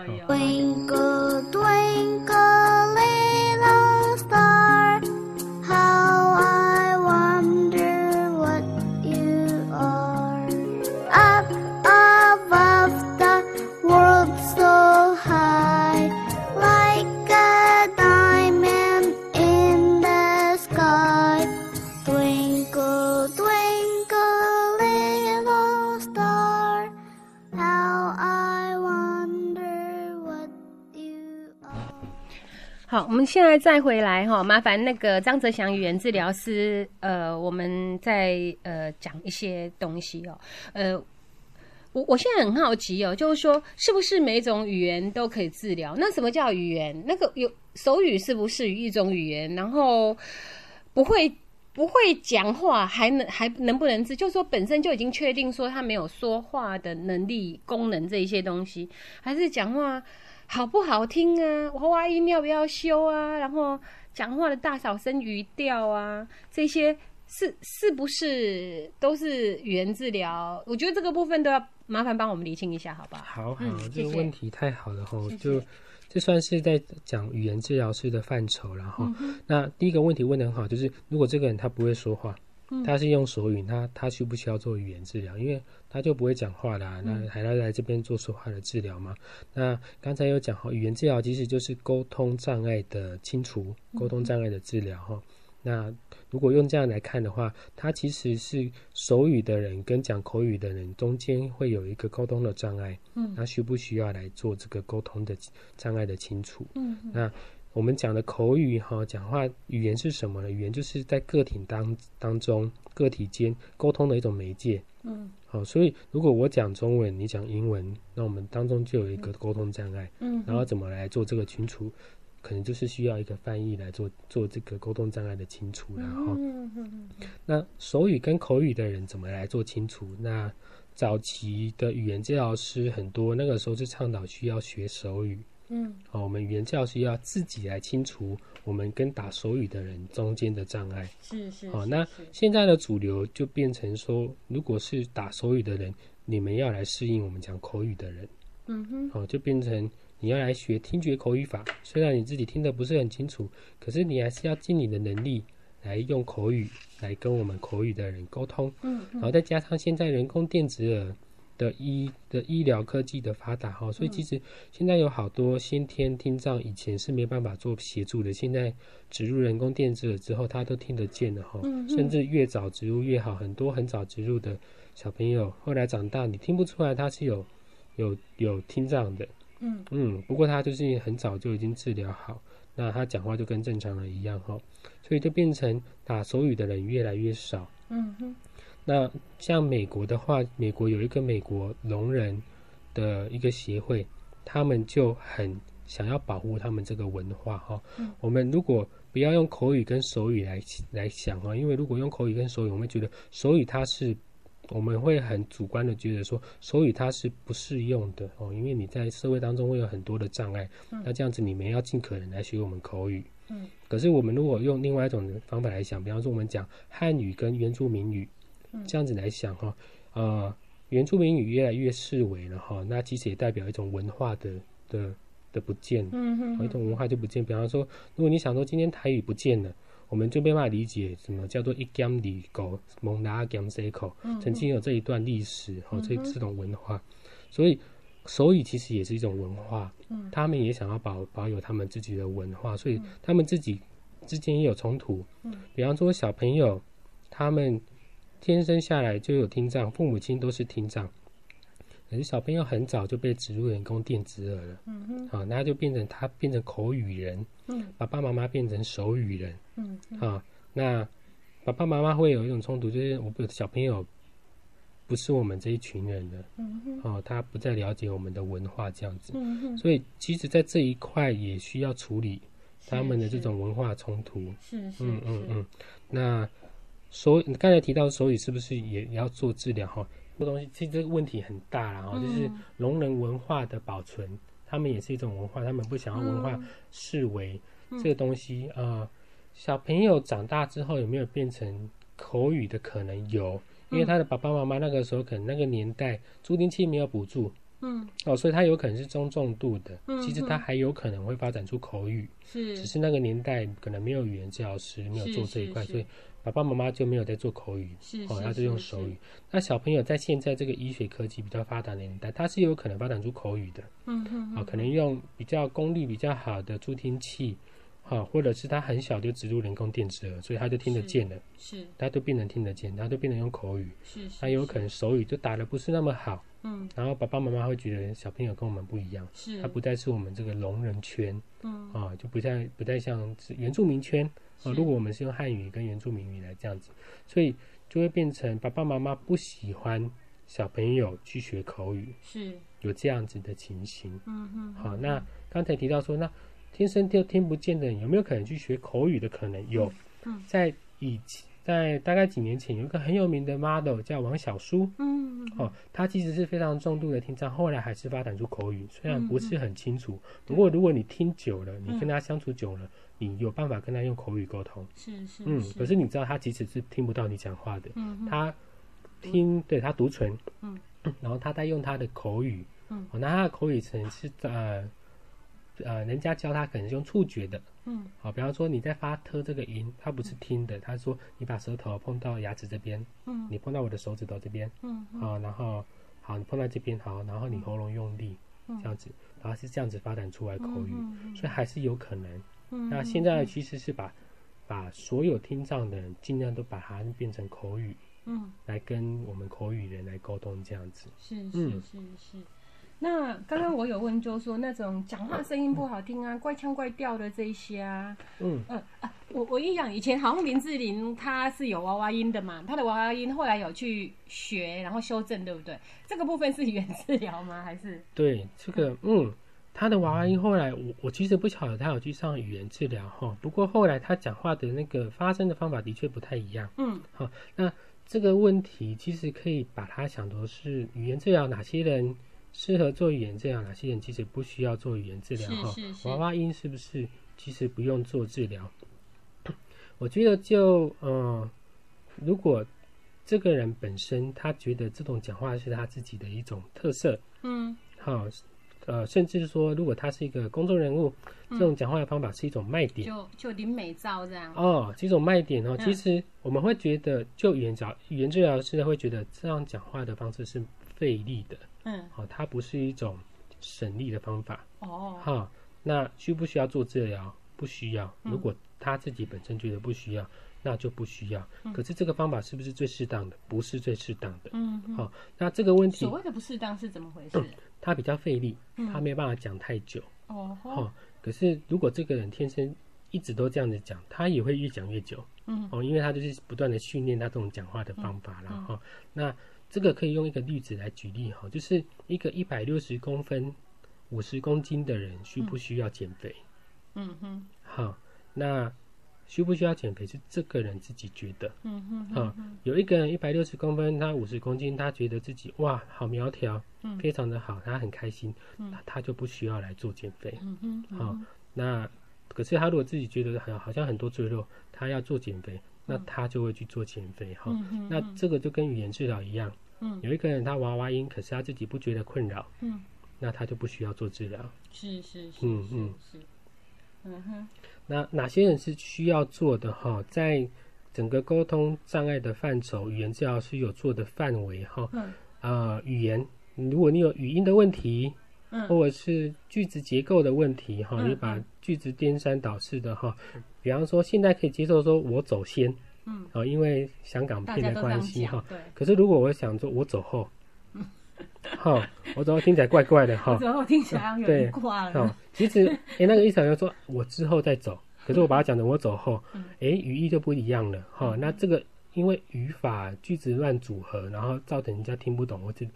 我们现在再回来哈，麻烦那个张泽祥语言治疗师，呃，我们再呃讲一些东西哦，呃，我我现在很好奇哦，就是说是不是每种语言都可以治疗？那什么叫语言？那个有手语是不是一种语言？然后不会不会讲话还能还能不能治？就是说本身就已经确定说他没有说话的能力功能这一些东西，还是讲话？好不好听啊？娃娃音要不要修啊？然后讲话的大小声、语调啊，这些是是不是都是语言治疗？我觉得这个部分都要麻烦帮我们理清一下，好不好？好好，这个问题太好了哈，就这算是在讲语言治疗师的范畴，然后那第一个问题问的很好，就是如果这个人他不会说话。他是用手语，他他需不需要做语言治疗？因为他就不会讲话啦，那还要来这边做说话的治疗吗？那刚才有讲哈，语言治疗其实就是沟通障碍的清除，沟通障碍的治疗哈。那如果用这样来看的话，他其实是手语的人跟讲口语的人中间会有一个沟通的障碍，嗯，那需不需要来做这个沟通的障碍的清除？嗯，那。我们讲的口语哈，讲话语言是什么呢？语言就是在个体当当中个体间沟通的一种媒介。嗯，好，所以如果我讲中文，你讲英文，那我们当中就有一个沟通障碍。嗯，然后怎么来做这个清除？可能就是需要一个翻译来做做这个沟通障碍的清除。然后，那手语跟口语的人怎么来做清除？那早期的语言治疗师很多，那个时候是倡导需要学手语。嗯，好，我们语言教师要自己来清除我们跟打手语的人中间的障碍。是是。好，那现在的主流就变成说，如果是打手语的人，你们要来适应我们讲口语的人。嗯哼。好，就变成你要来学听觉口语法，虽然你自己听得不是很清楚，可是你还是要尽你的能力来用口语来跟我们口语的人沟通。嗯。然后再加上现在人工电子耳。的医的医疗科技的发达哈，所以其实现在有好多先天听障以前是没办法做协助的，现在植入人工电子了之后，他都听得见了哈，甚至越早植入越好，很多很早植入的小朋友后来长大，你听不出来他是有有有听障的，嗯。嗯，不过他就是很早就已经治疗好，那他讲话就跟正常人一样哈，所以就变成打手语的人越来越少，嗯哼。那像美国的话，美国有一个美国聋人的一个协会，他们就很想要保护他们这个文化哈。我们如果不要用口语跟手语来来想哈，因为如果用口语跟手语，我们觉得手语它是我们会很主观的觉得说手语它是不适用的哦，因为你在社会当中会有很多的障碍。那这样子你们要尽可能来学我们口语。嗯。可是我们如果用另外一种方法来想，比方说我们讲汉语跟原住民语。这样子来想哈，呃，原住民语越来越式微了哈，那其实也代表一种文化的的的不见，嗯哼，一种文化就不见。比方说，如果你想说今天台语不见了，我们就没办法理解什么叫做一 gam 里狗蒙达 gam 这一口，曾经有这一段历史哈，这这种文化，所以手语其实也是一种文化，嗯，他们也想要保保有他们自己的文化，所以他们自己之间也有冲突，嗯，比方说小朋友他们。天生下来就有听障，父母亲都是听障，可是小朋友很早就被植入人工电子耳了。嗯哼，好，那就变成他变成口语人。嗯，爸爸妈妈变成手语人。嗯，好，那爸爸妈妈会有一种冲突，就是我的小朋友不是我们这一群人的。嗯哼，哦，他不再了解我们的文化这样子。嗯，所以其实，在这一块也需要处理他们的这种文化冲突。是是嗯嗯嗯，那。手，你刚才提到手语是不是也也要做治疗哈？这东西其实这个问题很大啦，哈，就是聋人文化的保存，他们也是一种文化，他们不想要文化视为这个东西啊。小朋友长大之后有没有变成口语的可能有？因为他的爸爸妈妈那个时候可能那个年代助听器没有补助，嗯，哦，所以他有可能是中重度的，其实他还有可能会发展出口语，是，只是那个年代可能没有语言治疗师没有做这一块，所以。爸爸妈妈就没有在做口语，是哦，他就用手语。那小朋友在现在这个医学科技比较发达的年代，他是有可能发展出口语的，嗯嗯，啊，可能用比较功率比较好的助听器，哈，或者是他很小就植入人工电池了，所以他就听得见了，是，他都变成听得见，他都变成用口语，是，他有可能手语就打的不是那么好，嗯，然后爸爸妈妈会觉得小朋友跟我们不一样，是，他不再是我们这个聋人圈，嗯，啊，就不再不再像是原住民圈。啊，如果我们是用汉语跟原住民语来这样子，所以就会变成爸爸妈妈不喜欢小朋友去学口语，是有这样子的情形。嗯哼。好，那刚才提到说，那天生就听不见的人有没有可能去学口语的可能？有。嗯。在以前，在大概几年前，有一个很有名的 model 叫王小舒。嗯。哦，他其实是非常重度的听障，后来还是发展出口语，虽然不是很清楚，不过如果你听久了，你跟他相处久了。你有办法跟他用口语沟通，是是，嗯，可是你知道他即使是听不到你讲话的，嗯，他听，对他读唇，嗯，然后他在用他的口语，嗯，那他的口语层是呃呃，人家教他可能是用触觉的，嗯，好，比方说你在发特这个音，他不是听的，他说你把舌头碰到牙齿这边，嗯，你碰到我的手指头这边，嗯，好，然后好，你碰到这边好，然后你喉咙用力，这样子，然后是这样子发展出来口语，所以还是有可能。那现在其实是把把所有听障的人尽量都把它变成口语，嗯，来跟我们口语人来沟通这样子。是是是是。那刚刚我有问，就说那种讲话声音不好听啊，怪腔怪调的这一些啊，嗯嗯啊，我我印象以前好像林志玲她是有娃娃音的嘛，她的娃娃音后来有去学，然后修正，对不对？这个部分是语言治疗吗？还是？对，这个嗯。她的娃娃音后来，我我其实不晓得她有去上语言治疗哈。不过后来她讲话的那个发声的方法的确不太一样。嗯，好，那这个问题其实可以把它想作是语言治疗，哪些人适合做语言治疗，哪些人其实不需要做语言治疗哈。娃娃音是不是其实不用做治疗？我觉得就嗯，如果这个人本身他觉得这种讲话是他自己的一种特色，嗯，好。呃，甚至是说，如果他是一个公众人物，这种讲话的方法是一种卖点，就就林美照这样哦，这种卖点哦，其实我们会觉得，就语言治语言治疗师会觉得这样讲话的方式是费力的，嗯，好，它不是一种省力的方法哦，哈，那需不需要做治疗？不需要。如果他自己本身觉得不需要，那就不需要。可是这个方法是不是最适当的？不是最适当的。嗯，好，那这个问题所谓的不适当是怎么回事？他比较费力，他没办法讲太久。哦，好。可是如果这个人天生一直都这样子讲，他也会越讲越久。嗯，哦，因为他就是不断的训练他这种讲话的方法然后那这个可以用一个例子来举例哈，就是一个一百六十公分、五十公斤的人需不需要减肥？嗯哼，好，那需不需要减肥是这个人自己觉得。嗯哼，好，有一个人一百六十公分，他五十公斤，他觉得自己哇好苗条，嗯，非常的好，他很开心，那他就不需要来做减肥。嗯哼，好，那可是他如果自己觉得好好像很多赘肉，他要做减肥。那他就会去做减肥哈，那这个就跟语言治疗一样，嗯，有一个人他娃娃音，可是他自己不觉得困扰，嗯，那他就不需要做治疗，是是是，嗯嗯。是，嗯哼，那哪些人是需要做的哈？在整个沟通障碍的范畴，语言治疗是有做的范围哈，嗯。啊，语言，如果你有语音的问题，嗯，或者是句子结构的问题哈，你把句子颠三倒四的哈。比方说，现在可以接受说我走先，嗯，哦，因为香港片的关系哈。对。可是如果我想说我走后，哈，我走后听起来怪怪的哈。走后听起来有点挂了。其实，哎，那个意思好像说我之后再走，可是我把它讲成我走后，哎，语义就不一样了哈。那这个因为语法句子乱组合，然后造成人家听不懂或者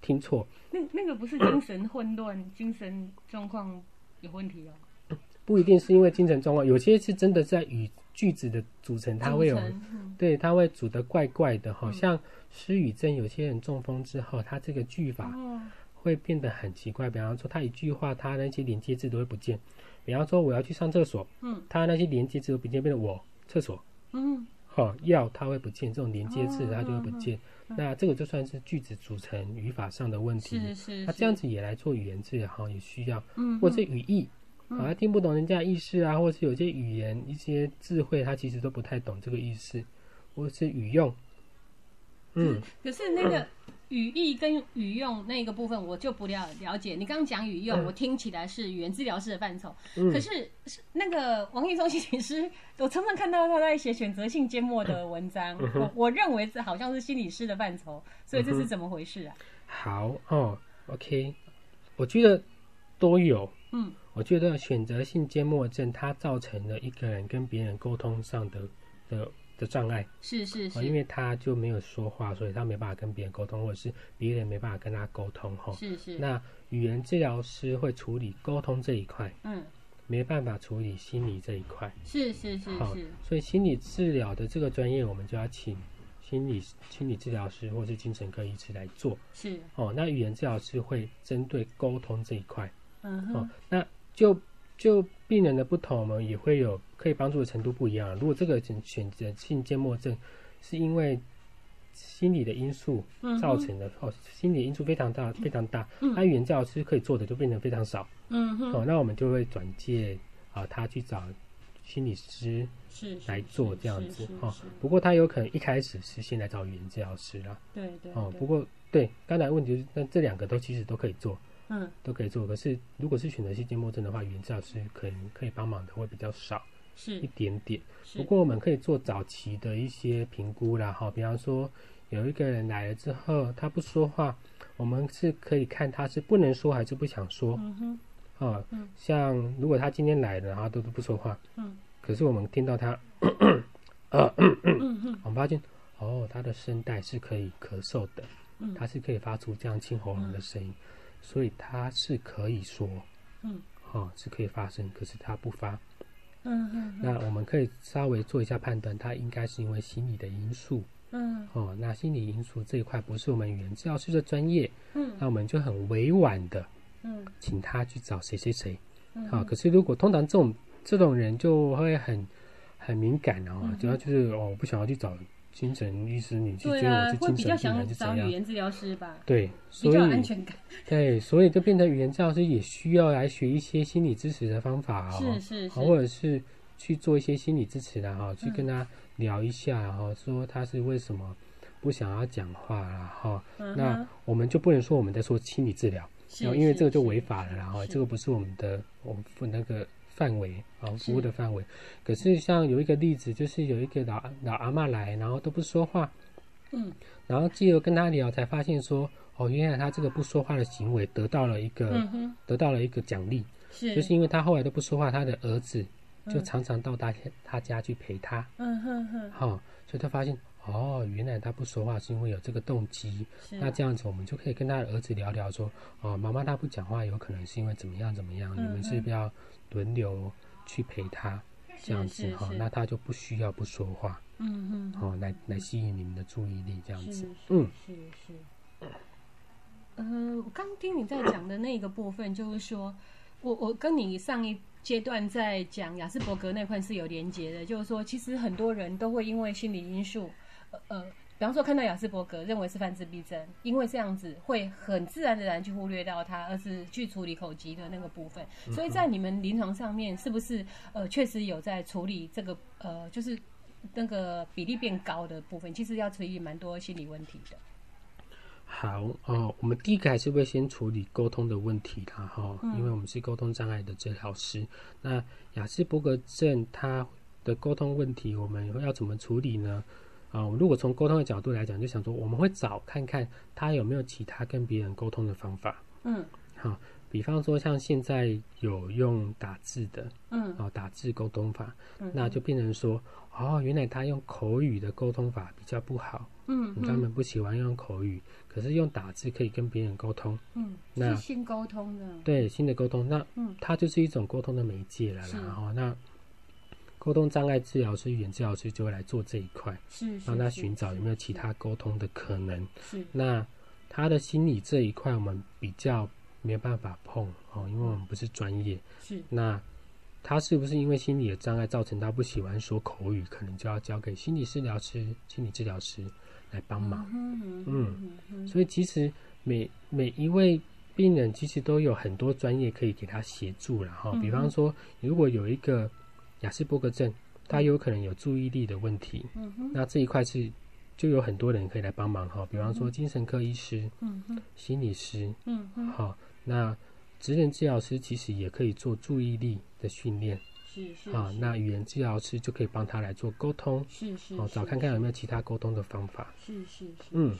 听错。那那个不是精神混乱、精神状况有问题哦。不一定是因为精神状况，有些是真的在语句子的组成，它会有，对，它会组的怪怪的，好像失语症。有些人中风之后，他这个句法会变得很奇怪。比方说，他一句话，他那些连接字都会不见。比方说，我要去上厕所，嗯，他那些连接字都不见，变成我厕所，嗯，好，要他会不见，这种连接字它就会不见。那这个就算是句子组成语法上的问题，是是。他这样子也来做语言治疗，哈，也需要，嗯，或者语义。好像听不懂人家意思啊，或者是有些语言、一些智慧，他其实都不太懂这个意思，或者是语用。嗯，可是那个语义跟语用那个部分，我就不了了解。你刚刚讲语用，我听起来是语言治疗师的范畴。嗯，可是那个王毅中心理师，我常常看到他在写选择性缄默的文章，我我认为这好像是心理师的范畴，所以这是怎么回事啊？好哦，OK，我觉得都有。嗯。我觉得选择性缄默症，它造成了一个人跟别人沟通上的的的障碍。是是是，因为他就没有说话，所以他没办法跟别人沟通，或者是别人没办法跟他沟通。哈，是是。那语言治疗师会处理沟通这一块，嗯，没办法处理心理这一块。是是是是。所以心理治疗的这个专业，我们就要请心理心理治疗师或是精神科医师来做。是哦，那语言治疗师会针对沟通这一块。嗯哼。哦，那。就就病人的不同，我们也会有可以帮助的程度不一样。如果这个选选择性缄默症是因为心理的因素造成的哦，心理因素非常大非常大，那语言治疗师可以做的就变得非常少。嗯哼，哦，那我们就会转介啊他去找心理师是来做这样子哦。不过他有可能一开始是先来找语言治疗师啦。对对。哦，不过对刚才问题是，那这两个都其实都可以做。嗯，都可以做。可是，如果是选择性缄默症的话，语言治疗师可能可以帮忙的会比较少，是一点点。不过，我们可以做早期的一些评估啦，哈。比方说，有一个人来了之后，他不说话，我们是可以看他是不能说还是不想说。嗯哼。啊，像如果他今天来了，然后都都不说话，嗯，可是我们听到他，呃，我们发现，哦，他的声带是可以咳嗽的，嗯，他是可以发出这样清喉咙的声音。所以他是可以说，嗯，哦，是可以发生，可是他不发，嗯嗯，那我们可以稍微做一下判断，他应该是因为心理的因素，嗯，哦，那心理因素这一块不是我们语言治疗师的专业，嗯，那我们就很委婉的，嗯，请他去找谁谁谁，好，可是如果通常这种这种人就会很很敏感哦，主要就是哦，我不想要去找。精神医师，你就觉得我是精神病人就找语言治疗师吧？对，所以安全感。对，所以就变成语言治疗师也需要来学一些心理支持的方法哦，是是，或者是去做一些心理支持的哈，去跟他聊一下，然后说他是为什么不想要讲话了哈。那我们就不能说我们在说心理治疗，然后因为这个就违法了，然后这个不是我们的我们那个。范围啊，服务的范围。可是像有一个例子，就是有一个老老阿妈来，然后都不说话，嗯，然后继由跟他聊，才发现说，哦，原来他这个不说话的行为得到了一个得到了一个奖励，是，就是因为他后来都不说话，他的儿子就常常到他他家去陪他，嗯哼哼，好，所以他发现。哦，原来他不说话是因为有这个动机。那这样子，我们就可以跟他的儿子聊聊，说：哦，妈妈他不讲话，有可能是因为怎么样怎么样。你们是不是要轮流去陪他，这样子哈，那他就不需要不说话。嗯嗯。哦，来来吸引你们的注意力，这样子。嗯，是是。呃，我刚听你在讲的那个部分，就是说我我跟你上一阶段在讲雅斯伯格那块是有连接的，就是说，其实很多人都会因为心理因素。呃，比方说看到雅斯伯格，认为是犯自闭症，因为这样子会很自然而然去忽略到他，而是去处理口疾的那个部分。所以在你们临床上面，是不是呃确实有在处理这个呃，就是那个比例变高的部分？其实要处理蛮多心理问题的。好哦，我们第一个还是会先处理沟通的问题啦，哈，因为我们是沟通障碍的治疗师。那雅斯伯格症他的沟通问题，我们要怎么处理呢？啊，如果从沟通的角度来讲，就想说我们会找看看他有没有其他跟别人沟通的方法。嗯，好，比方说像现在有用打字的，嗯，哦，打字沟通法，那就变成说，哦，原来他用口语的沟通法比较不好。嗯，他们不喜欢用口语，可是用打字可以跟别人沟通。嗯，那新沟通的。对，新的沟通，那嗯，它就是一种沟通的媒介了。然后那。沟通障碍治疗师、语言治疗师就会来做这一块，是帮他寻找有没有其他沟通的可能。是那他的心理这一块，我们比较没有办法碰哦，因为我们不是专业。是那他是不是因为心理的障碍造成他不喜欢说口语，可能就要交给心理治疗师、心理治疗师来帮忙。嗯嗯，所以其实每每一位病人其实都有很多专业可以给他协助了哈。比方说，如果有一个。雅斯伯格症，他有可能有注意力的问题。嗯哼，那这一块是就有很多人可以来帮忙哈，比方说精神科医师，嗯哼，心理师，嗯哼，好，那职能治疗师其实也可以做注意力的训练。是是。啊，那语言治疗师就可以帮他来做沟通。是是。哦，找看看有没有其他沟通的方法。是是是。嗯，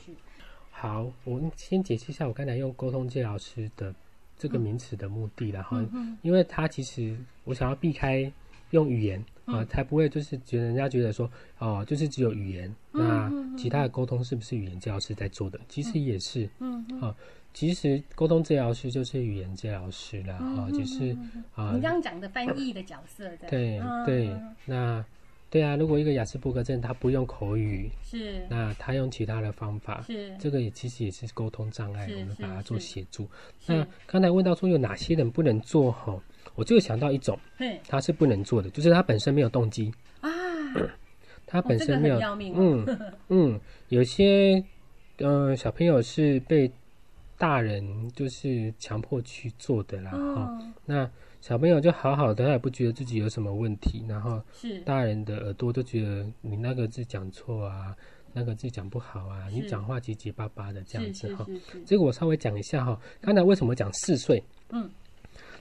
好，我先解释一下我刚才用沟通治疗师的这个名词的目的，然后，因为他其实我想要避开。用语言啊，才不会就是觉得人家觉得说哦，就是只有语言，那其他的沟通是不是语言治疗师在做的？其实也是，嗯，啊，其实沟通治疗师就是语言治疗师了，哈，就是啊，你刚刚讲的翻译的角色，对对，那对啊，如果一个雅斯伯格症他不用口语，是，那他用其他的方法，是，这个也其实也是沟通障碍，我们把它做协助。那刚才问到说有哪些人不能做哈？我就想到一种，他是不能做的，就是他本身没有动机。啊，他本身没有，嗯 嗯，有些呃小朋友是被大人就是强迫去做的啦，哈，那小朋友就好好的，他也不觉得自己有什么问题，然后是。大人的耳朵都觉得你那个字讲错啊，那个字讲不好啊，你讲话结结巴巴的这样子哈，这个我稍微讲一下哈，刚才为什么讲四岁？嗯。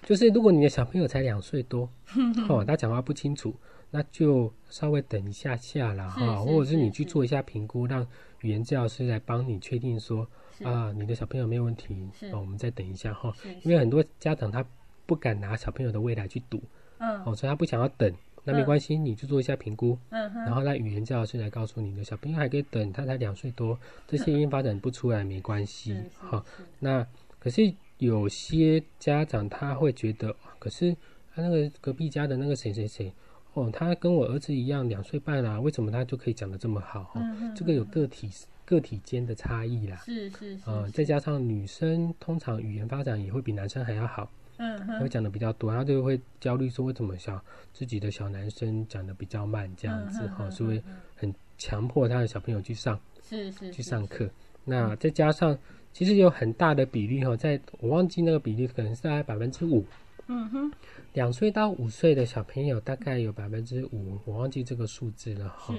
就是如果你的小朋友才两岁多，哦，他讲话不清楚，那就稍微等一下下了哈，或者是你去做一下评估，让语言治疗师来帮你确定说啊，你的小朋友没有问题，哦，我们再等一下哈，因为很多家长他不敢拿小朋友的未来去赌，嗯，哦，所以他不想要等，那没关系，你去做一下评估，嗯然后让语言治疗师来告诉你的小朋友还可以等，他才两岁多，这些 音发展不出来没关系，好，那可是。有些家长他会觉得，可是他那个隔壁家的那个谁谁谁，哦，他跟我儿子一样两岁半啦，为什么他就可以讲的这么好？嗯这个有个体个体间的差异啦。是是是。嗯，再加上女生通常语言发展也会比男生还要好，嗯会讲的比较多，他就会焦虑说为什么小自己的小男生讲的比较慢这样子哈，所以很强迫他的小朋友去上，是是去上课。那再加上。其实有很大的比例哈，在我忘记那个比例，可能是大概百分之五。嗯哼，两岁到五岁的小朋友大概有百分之五，我忘记这个数字了哈。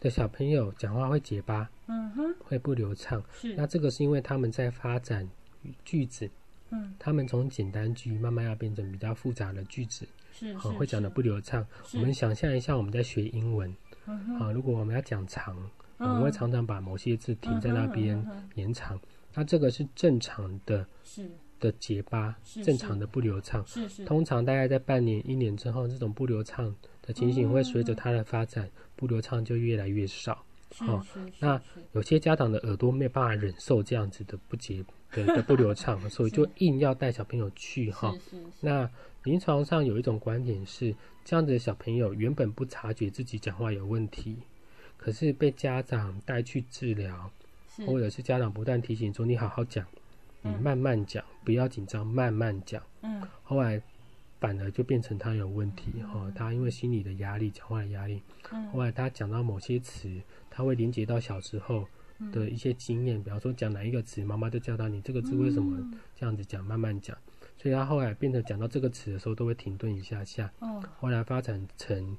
的小朋友讲话会结巴，嗯哼，会不流畅。是。那这个是因为他们在发展句子嗯，他们从简单句慢慢要变成比较复杂的句子，是好会讲的不流畅。我们想象一下，我们在学英文，好，如果我们要讲长，我们会常常把某些字停在那边延长，那这个是正常的，是。的结疤，正常的不流畅，是是。通常大概在半年、一年之后，这种不流畅的情形会随着它的发展，不流畅就越来越少。哦，那有些家长的耳朵没有办法忍受这样子的不结的的不流畅，所以就硬要带小朋友去哈。那临床上有一种观点是，这样子的小朋友原本不察觉自己讲话有问题，可是被家长带去治疗，或者是家长不断提醒说：“你好好讲，你慢慢讲，不要紧张，慢慢讲。”嗯，后来。反而就变成他有问题哈，他因为心理的压力、讲话的压力，后来他讲到某些词，他会连接到小时候的一些经验，比方说讲哪一个词，妈妈就教到你这个字为什么这样子讲，慢慢讲，所以他后来变成讲到这个词的时候都会停顿一下下。哦，后来发展成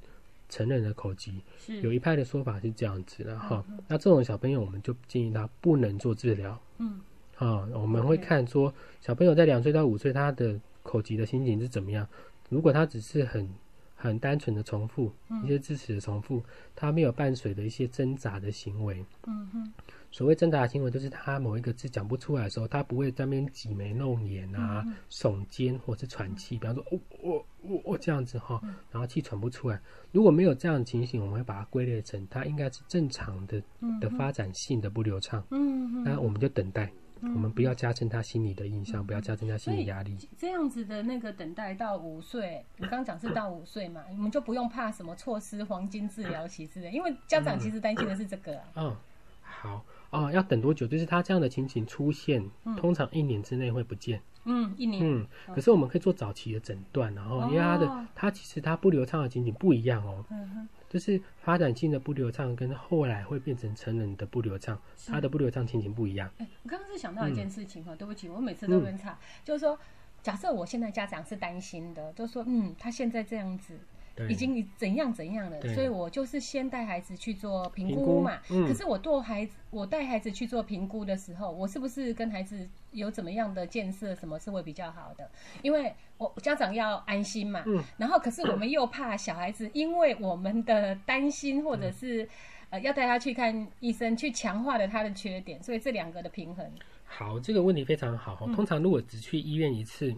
成人的口疾，有一派的说法是这样子的哈。那这种小朋友，我们就建议他不能做治疗。嗯，啊，我们会看说小朋友在两岁到五岁他的。口疾的心情是怎么样？如果他只是很很单纯的重复一些知识的重复，他没有伴随的一些挣扎的行为。嗯哼，所谓挣扎的行为，就是他某一个字讲不出来的时候，他不会在那边挤眉弄眼啊、耸肩或是喘气。比方说，哦哦哦哦这样子哈，然后气喘不出来。如果没有这样的情形，我们会把它归类成他应该是正常的的发展性的不流畅。嗯那我们就等待。我们不要加深他心理的印象，不要加深他心理压力。这样子的那个等待到五岁，你刚讲是到五岁嘛，我们就不用怕什么错失黄金治疗期之类，因为家长其实担心的是这个。嗯，好哦，要等多久？就是他这样的情形出现，通常一年之内会不见。嗯，一年。嗯，可是我们可以做早期的诊断，然后因为他的他其实他不流畅的情形不一样哦。嗯哼。就是发展性的不流畅，跟后来会变成成人的不流畅，他的不流畅情形不一样。哎，我刚刚是想到一件事情哈，对不起，我每次都很差，就是说，假设我现在家长是担心的，就说，嗯，他现在这样子。已经怎样怎样了，所以我就是先带孩子去做评估嘛。可是我做孩子，我带孩子去做评估的时候，我是不是跟孩子有怎么样的建设，什么是会比较好的？因为我家长要安心嘛。然后，可是我们又怕小孩子，因为我们的担心，或者是呃要带他去看医生，去强化了他的缺点，所以这两个的平衡。好，这个问题非常好。通常如果只去医院一次。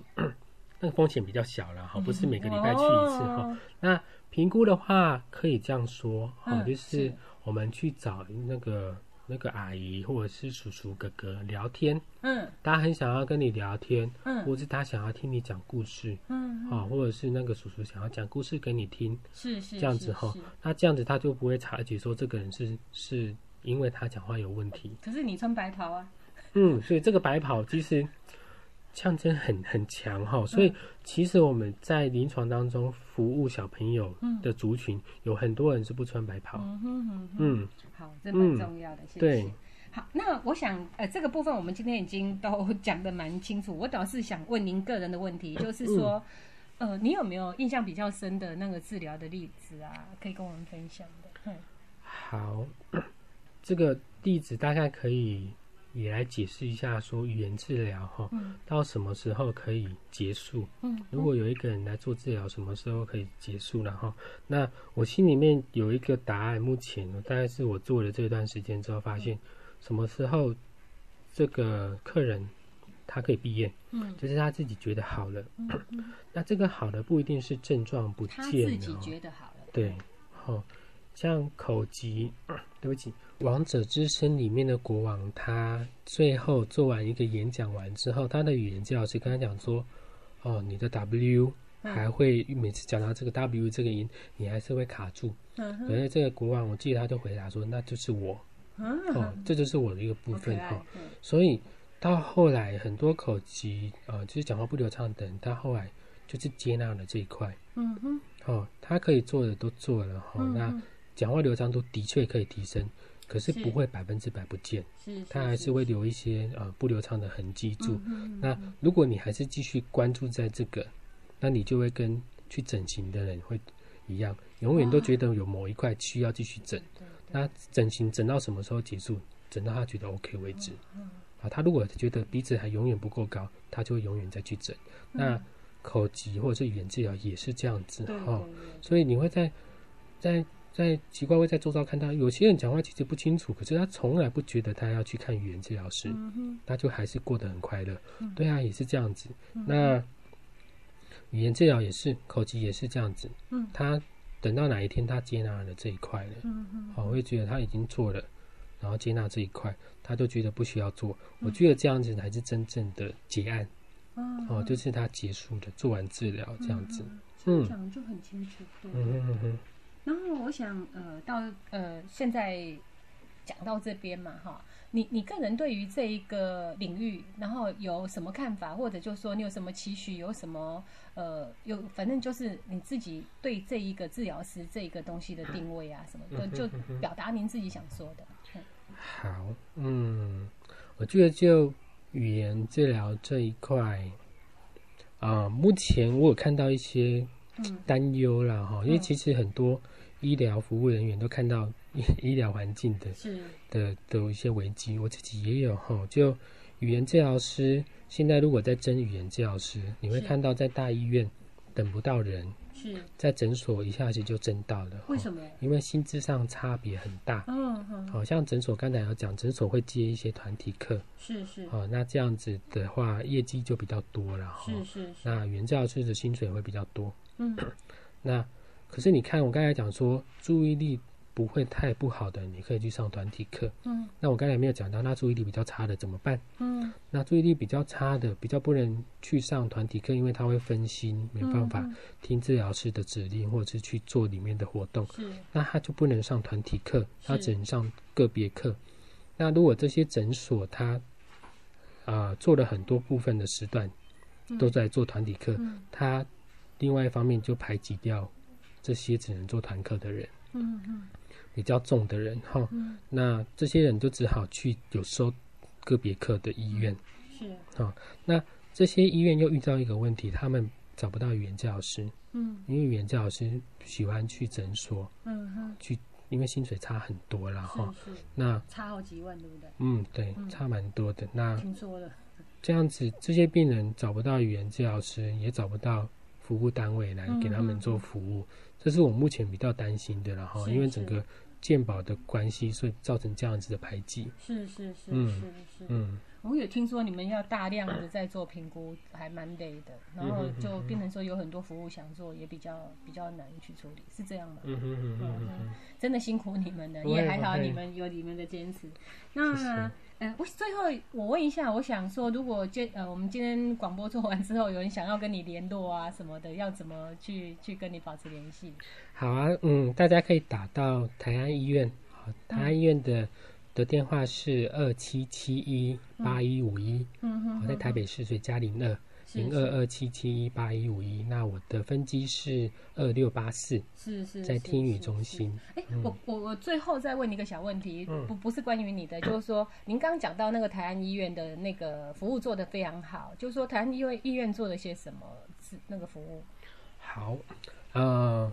那个风险比较小了哈，不是每个礼拜去一次哈。那评估的话，可以这样说哈，就是我们去找那个那个阿姨或者是叔叔哥哥聊天，嗯，他很想要跟你聊天，嗯，或是他想要听你讲故事，嗯，啊，或者是那个叔叔想要讲故事给你听，是是这样子哈。那这样子他就不会察觉说这个人是是因为他讲话有问题。可是你穿白袍啊，嗯，所以这个白袍其实。象征很很强哈，所以其实我们在临床当中服务小朋友的族群，有很多人是不穿白袍。嗯嗯，好，这蛮重要的。谢谢。好，那我想呃，这个部分我们今天已经都讲的蛮清楚。我倒是想问您个人的问题，就是说，呃，你有没有印象比较深的那个治疗的例子啊？可以跟我们分享的。嗯，好，这个例子大概可以。也来解释一下，说语言治疗哈，到什么时候可以结束？嗯，如果有一个人来做治疗，什么时候可以结束了哈？那我心里面有一个答案，目前呢，大概是我做了这段时间之后，发现什么时候这个客人他可以毕业？嗯，就是他自己觉得好了。嗯，那这个好的不一定是症状不见，他自己觉得好了。对，好。像口疾，对不起，《王者之声》里面的国王，他最后做完一个演讲完之后，他的语言治疗师跟他讲说：“哦，你的 W 还会每次讲到这个 W 这个音，你还是会卡住。”嗯，可是这个国王，我记得他就回答说：“那就是我，哦，这就是我的一个部分哈。”所以到后来，很多口疾啊，就是讲话不流畅等，他后来就是接纳了这一块。嗯哼，哦，他可以做的都做了哈，那。讲话流畅度的确可以提升，可是不会百分之百不见，它还是会留一些呃不流畅的痕迹住。那如果你还是继续关注在这个，那你就会跟去整形的人会一样，永远都觉得有某一块需要继续整。那整形整到什么时候结束？整到他觉得 OK 为止。啊，他如果觉得鼻子还永远不够高，他就会永远再去整。那口疾或者是语言治疗也是这样子哈，所以你会在在在奇怪会在周遭看到有些人讲话其实不清楚，可是他从来不觉得他要去看语言治疗师，他就还是过得很快乐。对啊，也是这样子。那语言治疗也是口疾也是这样子。嗯，他等到哪一天他接纳了这一块了，嗯嗯，好，会觉得他已经做了，然后接纳这一块，他就觉得不需要做。我觉得这样子才是真正的结案。哦，就是他结束的，做完治疗这样子，嗯，讲就很清楚，对，嗯嗯嗯。然后我想，呃，到呃现在讲到这边嘛，哈，你你个人对于这一个领域，然后有什么看法，或者就说你有什么期许，有什么呃，有反正就是你自己对这一个治疗师这一个东西的定位啊，什么的，就表达您自己想说的。好，嗯，我觉得就。语言治疗这一块，啊，目前我有看到一些担忧了哈，因为其实很多医疗服务人员都看到 医疗环境的的的一些危机，我自己也有哈。就语言治疗师现在如果在争语言治疗师，你会看到在大医院等不到人。是在诊所一下子就争到了，为什么？因为薪资上差别很大。嗯嗯，好像诊所刚才有讲，诊所会接一些团体课。是是。哦，那这样子的话，业绩就比较多了。是是是。那原教师的薪水会比较多。嗯。那可是你看，我刚才讲说注意力。不会太不好的，你可以去上团体课。嗯，那我刚才没有讲到，那注意力比较差的怎么办？嗯，那注意力比较差的，比较不能去上团体课，因为他会分心，没办法听治疗师的指令，或者是去做里面的活动。是，那他就不能上团体课，他只能上个别课。那如果这些诊所他啊做了很多部分的时段都在做团体课，他另外一方面就排挤掉这些只能做团课的人。嗯嗯。比较重的人哈，那这些人就只好去有收个别课的医院。是啊，那这些医院又遇到一个问题，他们找不到语言教师。嗯，因为语言教师喜欢去诊所。嗯哼，去因为薪水差很多了哈。那差好几万，对不对？嗯，对，差蛮多的。那听说了。这样子，这些病人找不到语言治疗师，也找不到服务单位来给他们做服务。这是我目前比较担心的了哈，因为整个鉴保的关系，所以造成这样子的排挤。是是是是是。嗯，我也听说你们要大量的在做评估，还蛮累的，然后就变成说有很多服务想做，也比较比较难去处理，是这样吗？嗯嗯嗯嗯，真的辛苦你们了，也还好你们有你们的坚持。那。嗯，我最后我问一下，我想说，如果今呃我们今天广播做完之后，有人想要跟你联络啊什么的，要怎么去去跟你保持联系？好啊，嗯，大家可以打到台安医院，好，台安医院的的电话是二七七一八一五一，嗯哼，我在台北市，所以加零二。零二二七七一八一五一，那我的分机是二六八四，是是，在听语中心。哎，我我我最后再问你一个小问题，不不是关于你的，就是说您刚刚讲到那个台安医院的那个服务做得非常好，就是说台安医院医院做了些什么是那个服务？好，呃，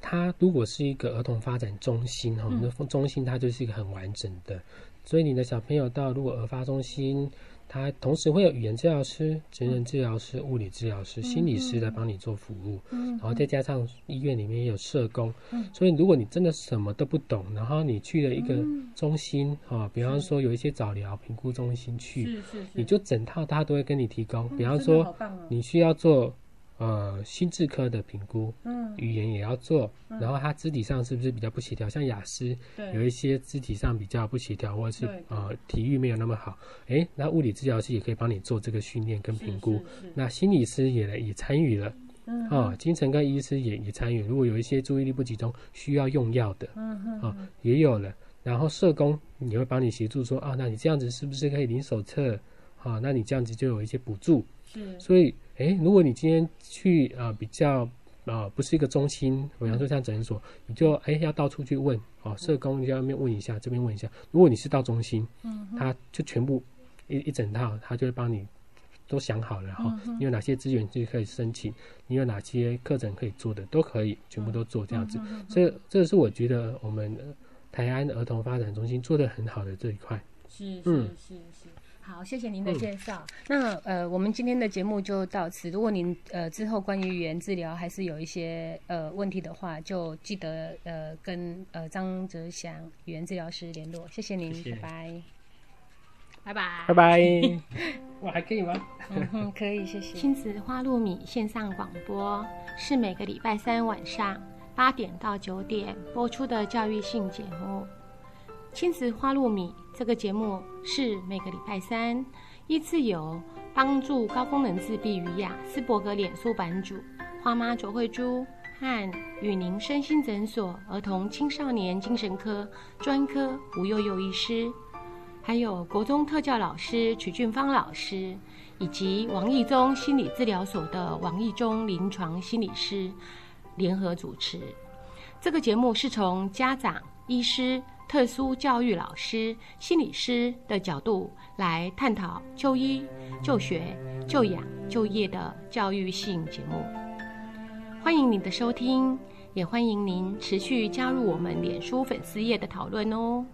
它如果是一个儿童发展中心哈，那中心它就是一个很完整的，所以你的小朋友到如果儿发中心。他同时会有语言治疗师、成人治疗师、物理治疗师、心理师来帮你做服务，然后再加上医院里面也有社工，所以如果你真的什么都不懂，然后你去了一个中心啊，比方说有一些早疗评估中心去，你就整套他都会跟你提供，比方说你需要做。呃，心智科的评估，嗯，语言也要做，然后他肢体上是不是比较不协调？像雅思，有一些肢体上比较不协调，或者是呃体育没有那么好，诶，那物理治疗师也可以帮你做这个训练跟评估。那心理师也也参与了，嗯，啊，精神科医师也也参与。如果有一些注意力不集中需要用药的，嗯嗯，啊，也有了。然后社工也会帮你协助说，啊，那你这样子是不是可以领手册？啊，那你这样子就有一些补助。是，所以。哎，如果你今天去呃比较呃不是一个中心，比方说像诊所，你就诶要到处去问哦，社工你要面问一下，这边问一下。如果你是到中心，嗯，他就全部一一整套，他就会帮你都想好了哈。你有哪些资源就可以申请，你有哪些课程可以做的都可以，全部都做这样子。所以这是我觉得我们台安儿童发展中心做的很好的这一块。是是是是。好，谢谢您的介绍。那呃，我们今天的节目就到此。如果您呃之后关于语言治疗还是有一些呃问题的话，就记得呃跟呃张哲祥语言治疗师联络。谢谢您，拜拜，拜拜，拜拜。我还可以吗？嗯哼，可以，谢谢。亲子花露米线上广播是每个礼拜三晚上八点到九点播出的教育性节目。亲子花露米这个节目是每个礼拜三依次由帮助高功能自闭与雅斯伯格脸书版主花妈卓慧珠和与您身心诊所儿童青少年精神科专科吴幼幼医师，还有国中特教老师曲俊芳老师，以及王义中心理治疗所的王义中临床心理师联合主持。这个节目是从家长、医师。特殊教育老师、心理师的角度来探讨就医、就学、就养、就业的教育性节目。欢迎您的收听，也欢迎您持续加入我们脸书粉丝页的讨论哦。